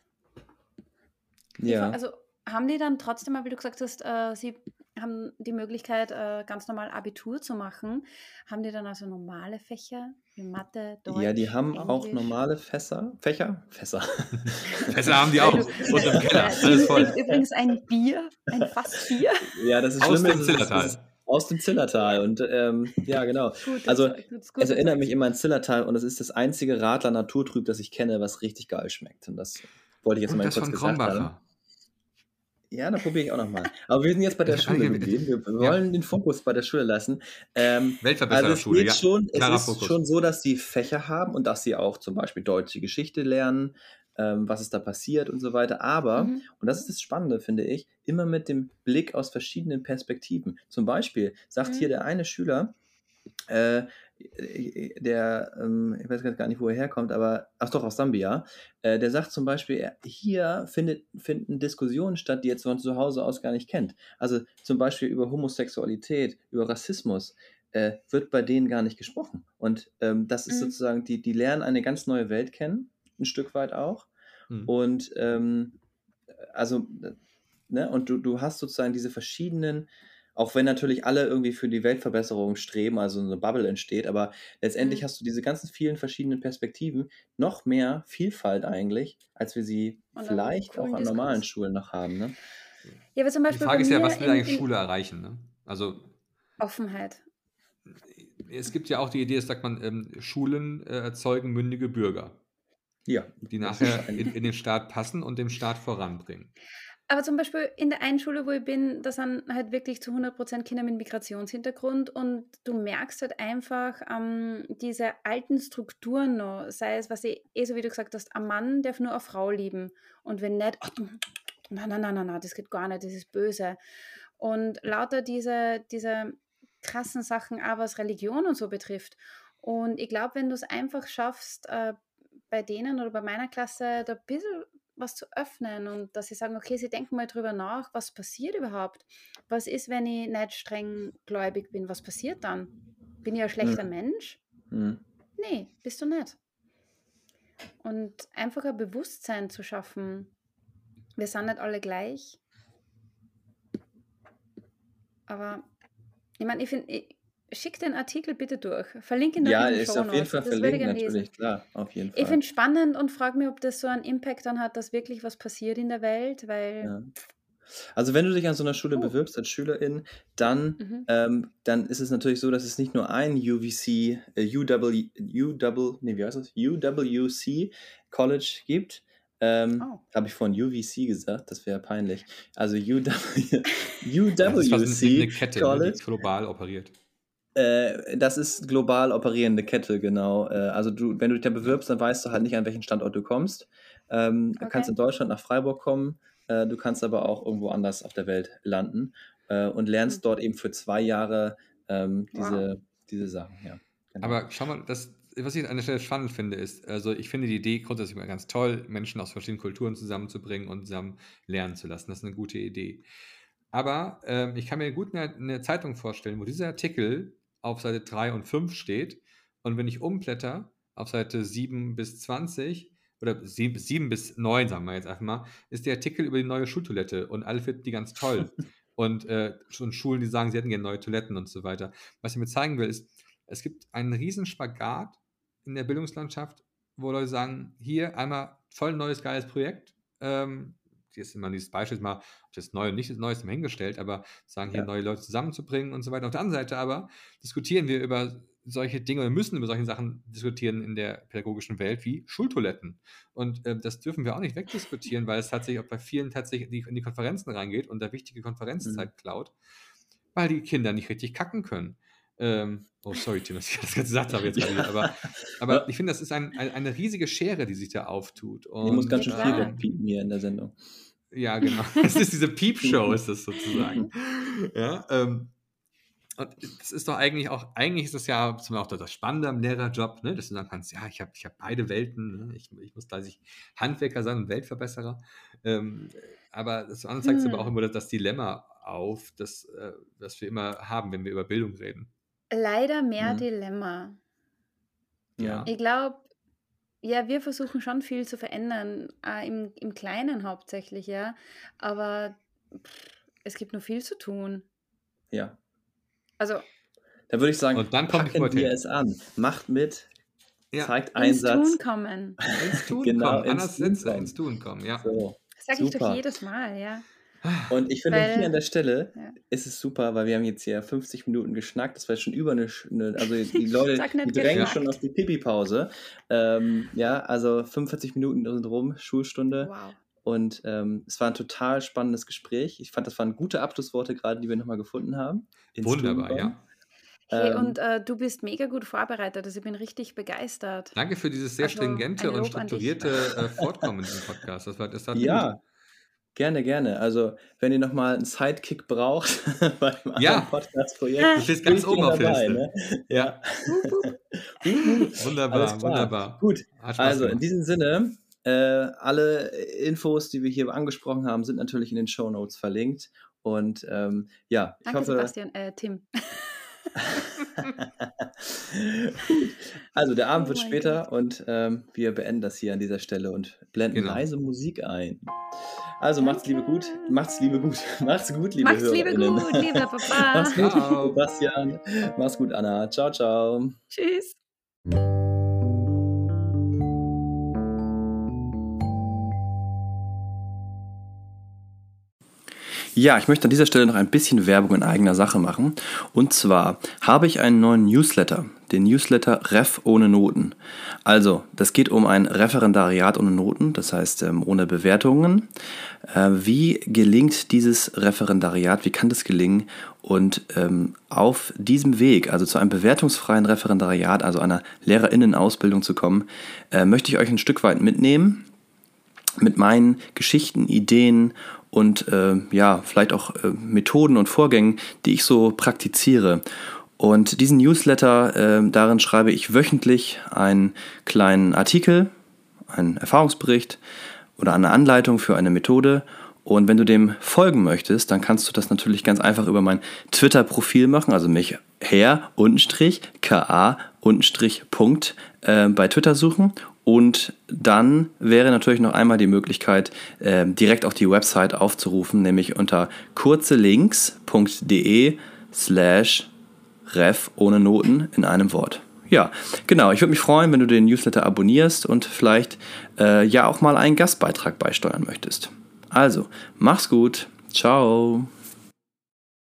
Ja. Also haben die dann trotzdem, wie du gesagt hast, äh, sie haben die Möglichkeit, äh, ganz normal Abitur zu machen. Haben die dann also normale Fächer wie Mathe, Deutsch? Ja, die haben Englisch? auch normale Fässer. Fächer? Fässer. Fässer haben die auch. Und im Keller. Alles voll. Übrigens ein Bier, ein Fass Bier. Ja, das ist Aus dem Zillertal. Aus dem Zillertal. Und ähm, ja, genau. Gut, also, es erinnert mich immer an Zillertal und es ist das einzige Radler Naturtrüb, das ich kenne, was richtig geil schmeckt. Und das wollte ich jetzt und mal kurz von gesagt haben. Ja, da probiere ich auch nochmal. Aber wir sind jetzt bei der Schule geblieben. Wir wollen ja. den Fokus bei der Schule lassen. Ähm, Weltverbessererschule, also schon, ja. Es ist Fokus. schon so, dass sie Fächer haben und dass sie auch zum Beispiel deutsche Geschichte lernen, ähm, was ist da passiert und so weiter. Aber, mhm. und das ist das Spannende, finde ich, immer mit dem Blick aus verschiedenen Perspektiven. Zum Beispiel sagt mhm. hier der eine Schüler, äh, der, ähm, ich weiß gar nicht, wo er herkommt, aber, ach doch, aus Sambia, äh, der sagt zum Beispiel, hier findet, finden Diskussionen statt, die jetzt von zu Hause aus gar nicht kennt. Also zum Beispiel über Homosexualität, über Rassismus, äh, wird bei denen gar nicht gesprochen. Und ähm, das ist mhm. sozusagen, die, die lernen eine ganz neue Welt kennen, ein Stück weit auch. Mhm. Und ähm, also, ne, und du, du hast sozusagen diese verschiedenen auch wenn natürlich alle irgendwie für die Weltverbesserung streben, also eine Bubble entsteht, aber letztendlich mhm. hast du diese ganzen vielen verschiedenen Perspektiven, noch mehr Vielfalt eigentlich, als wir sie Und vielleicht auch an normalen Schulen noch haben. Ne? Ja, aber zum Beispiel die Frage ist ja, was will eigentlich Schule erreichen? Ne? Also Offenheit. Es gibt ja auch die Idee, das sagt man, ähm, Schulen äh, erzeugen mündige Bürger. Ja. Die nachher in, in den Staat passen und den Staat voranbringen. Aber zum Beispiel in der einen Schule, wo ich bin, da sind halt wirklich zu 100% Kinder mit Migrationshintergrund und du merkst halt einfach ähm, diese alten Strukturen noch, sei es, was ich eh so wie du gesagt hast, ein Mann darf nur eine Frau lieben und wenn nicht, oh, nein, nein, nein, nein, nein, das geht gar nicht, das ist böse. Und lauter diese, diese krassen Sachen, auch was Religion und so betrifft. Und ich glaube, wenn du es einfach schaffst, äh, bei denen oder bei meiner Klasse da ein bisschen was zu öffnen und dass sie sagen, okay, sie denken mal drüber nach, was passiert überhaupt? Was ist, wenn ich nicht streng gläubig bin? Was passiert dann? Bin ich ein schlechter hm. Mensch? Hm. Nee, bist du nicht. Und einfach ein Bewusstsein zu schaffen, wir sind nicht alle gleich. Aber ich meine, ich finde, Schick den Artikel bitte durch. Verlinke ihn Ja, in ist auf jeden Fall verlinkt, natürlich, klar, auf jeden Fall. Ich finde es spannend und frage mich, ob das so einen Impact dann hat, dass wirklich was passiert in der Welt, weil... Ja. Also wenn du dich an so einer Schule oh. bewirbst als Schülerin, dann, mhm. ähm, dann ist es natürlich so, dass es nicht nur ein UVC, äh, UW, UW, nee, wie heißt das? UWC College gibt. Ähm, oh. Habe ich von UVC gesagt, das wäre peinlich. Also UW, UWC ja, das ist eine Kette, College. Die global operiert. Äh, das ist global operierende Kette, genau. Äh, also du, wenn du dich da bewirbst, dann weißt du halt nicht, an welchen Standort du kommst. Ähm, okay. Du kannst in Deutschland nach Freiburg kommen, äh, du kannst aber auch irgendwo anders auf der Welt landen äh, und lernst mhm. dort eben für zwei Jahre ähm, diese, wow. diese Sachen. Ja, genau. Aber schau mal, das, was ich an der Stelle spannend finde, ist, also ich finde die Idee grundsätzlich mal ganz toll, Menschen aus verschiedenen Kulturen zusammenzubringen und zusammen lernen zu lassen. Das ist eine gute Idee. Aber ähm, ich kann mir gut eine, eine, Zeitung vorstellen, wo dieser Artikel auf Seite 3 und 5 steht. Und wenn ich umblätter auf Seite 7 bis 20 oder 7, 7 bis 9, sagen wir jetzt einfach mal, ist der Artikel über die neue Schultoilette und alle finden die ganz toll. und äh, schon Schulen, die sagen, sie hätten gerne neue Toiletten und so weiter. Was ich mir zeigen will, ist, es gibt einen riesen Spagat in der Bildungslandschaft, wo Leute sagen, hier einmal voll neues, geiles Projekt. Ähm, hier ist immer dieses Beispiel mal, ob das neu und nicht das Neueste hingestellt, aber sagen, hier ja. neue Leute zusammenzubringen und so weiter. Auf der anderen Seite aber diskutieren wir über solche Dinge oder müssen über solche Sachen diskutieren in der pädagogischen Welt wie Schultoiletten. Und äh, das dürfen wir auch nicht wegdiskutieren, weil es tatsächlich auch bei vielen tatsächlich in die, in die Konferenzen reingeht und da wichtige Konferenzzeit mhm. klaut, weil die Kinder nicht richtig kacken können. Ähm, oh, sorry, Tim, dass ich das gesagt habe jetzt ja. aber, aber ich finde, das ist ein, ein, eine riesige Schere, die sich da auftut. Und, ich muss ganz schön viel wegpiepen hier in der Sendung. Ja, genau. Es ist diese Piepshow, ist das sozusagen. ja, ähm, und das ist doch eigentlich auch, eigentlich ist das ja zum auch das Spannende am Lehrerjob, ne? dass du sagen kannst, ja, ich habe ich hab beide Welten, ne? ich, ich muss gleich Handwerker sein und Weltverbesserer. Ähm, aber das andere zeigt hm. aber auch immer das, das Dilemma auf, das, äh, das wir immer haben, wenn wir über Bildung reden. Leider mehr hm. Dilemma. Ja. Ich glaube, ja, wir versuchen schon viel zu verändern, äh, im, im Kleinen hauptsächlich, ja. Aber pff, es gibt noch viel zu tun. Ja. Also. Da würde ich sagen, und dann kommt packen wir es an. Macht mit, ja. zeigt Einsatz. Ins Tun kommen. Ins Tun genau, kommen. Anders ins, ins Tun kommen, ja. So. Das sage ich doch jedes Mal, ja. Und ich finde, weil, hier an der Stelle ja. ist es super, weil wir haben jetzt hier 50 Minuten geschnackt. Das war schon über eine, eine also die Leute die drängen schon auf die Pipi-Pause. Ähm, ja, also 45 Minuten sind rum, Schulstunde. Wow. Und ähm, es war ein total spannendes Gespräch. Ich fand, das waren gute Abschlussworte gerade, die wir nochmal gefunden haben. Wunderbar, ja. Hey, ähm, und äh, du bist mega gut vorbereitet, also ich bin richtig begeistert. Danke für dieses sehr also, stringente und strukturierte äh, Fortkommen im Podcast. Das war, das war ja, gut. Gerne, gerne. Also, wenn ihr nochmal einen Sidekick braucht beim ja. Podcast-Projekt, du stehst ganz oben auf der Liste. Ne? Ja. wunderbar, wunderbar. Gut, also in diesem Sinne, äh, alle Infos, die wir hier angesprochen haben, sind natürlich in den Show Notes verlinkt. Und ähm, ja, ich Danke, hoffe. Sebastian, äh, Tim. also der Abend oh wird später Gott. und ähm, wir beenden das hier an dieser Stelle und blenden genau. leise Musik ein. Also macht's liebe gut, macht's liebe gut, macht's gut, liebe Macht's liebe gut, liebe Papa. macht's gut, Sebastian. Mach's gut, Anna. Ciao, ciao. Tschüss. Ja, ich möchte an dieser Stelle noch ein bisschen Werbung in eigener Sache machen. Und zwar habe ich einen neuen Newsletter, den Newsletter Ref ohne Noten. Also, das geht um ein Referendariat ohne Noten, das heißt ähm, ohne Bewertungen. Äh, wie gelingt dieses Referendariat? Wie kann das gelingen? Und ähm, auf diesem Weg, also zu einem bewertungsfreien Referendariat, also einer Lehrerinnenausbildung zu kommen, äh, möchte ich euch ein Stück weit mitnehmen mit meinen Geschichten, Ideen und äh, ja, vielleicht auch äh, Methoden und Vorgängen, die ich so praktiziere. Und diesen Newsletter, äh, darin schreibe ich wöchentlich einen kleinen Artikel, einen Erfahrungsbericht oder eine Anleitung für eine Methode. Und wenn du dem folgen möchtest, dann kannst du das natürlich ganz einfach über mein Twitter-Profil machen, also mich her untenstrich ka untenstrich Punkt äh, bei Twitter suchen und dann wäre natürlich noch einmal die Möglichkeit, äh, direkt auch die Website aufzurufen, nämlich unter kurzelinks.de slash ref ohne Noten in einem Wort. Ja, genau. Ich würde mich freuen, wenn du den Newsletter abonnierst und vielleicht äh, ja auch mal einen Gastbeitrag beisteuern möchtest. Also, mach's gut. Ciao.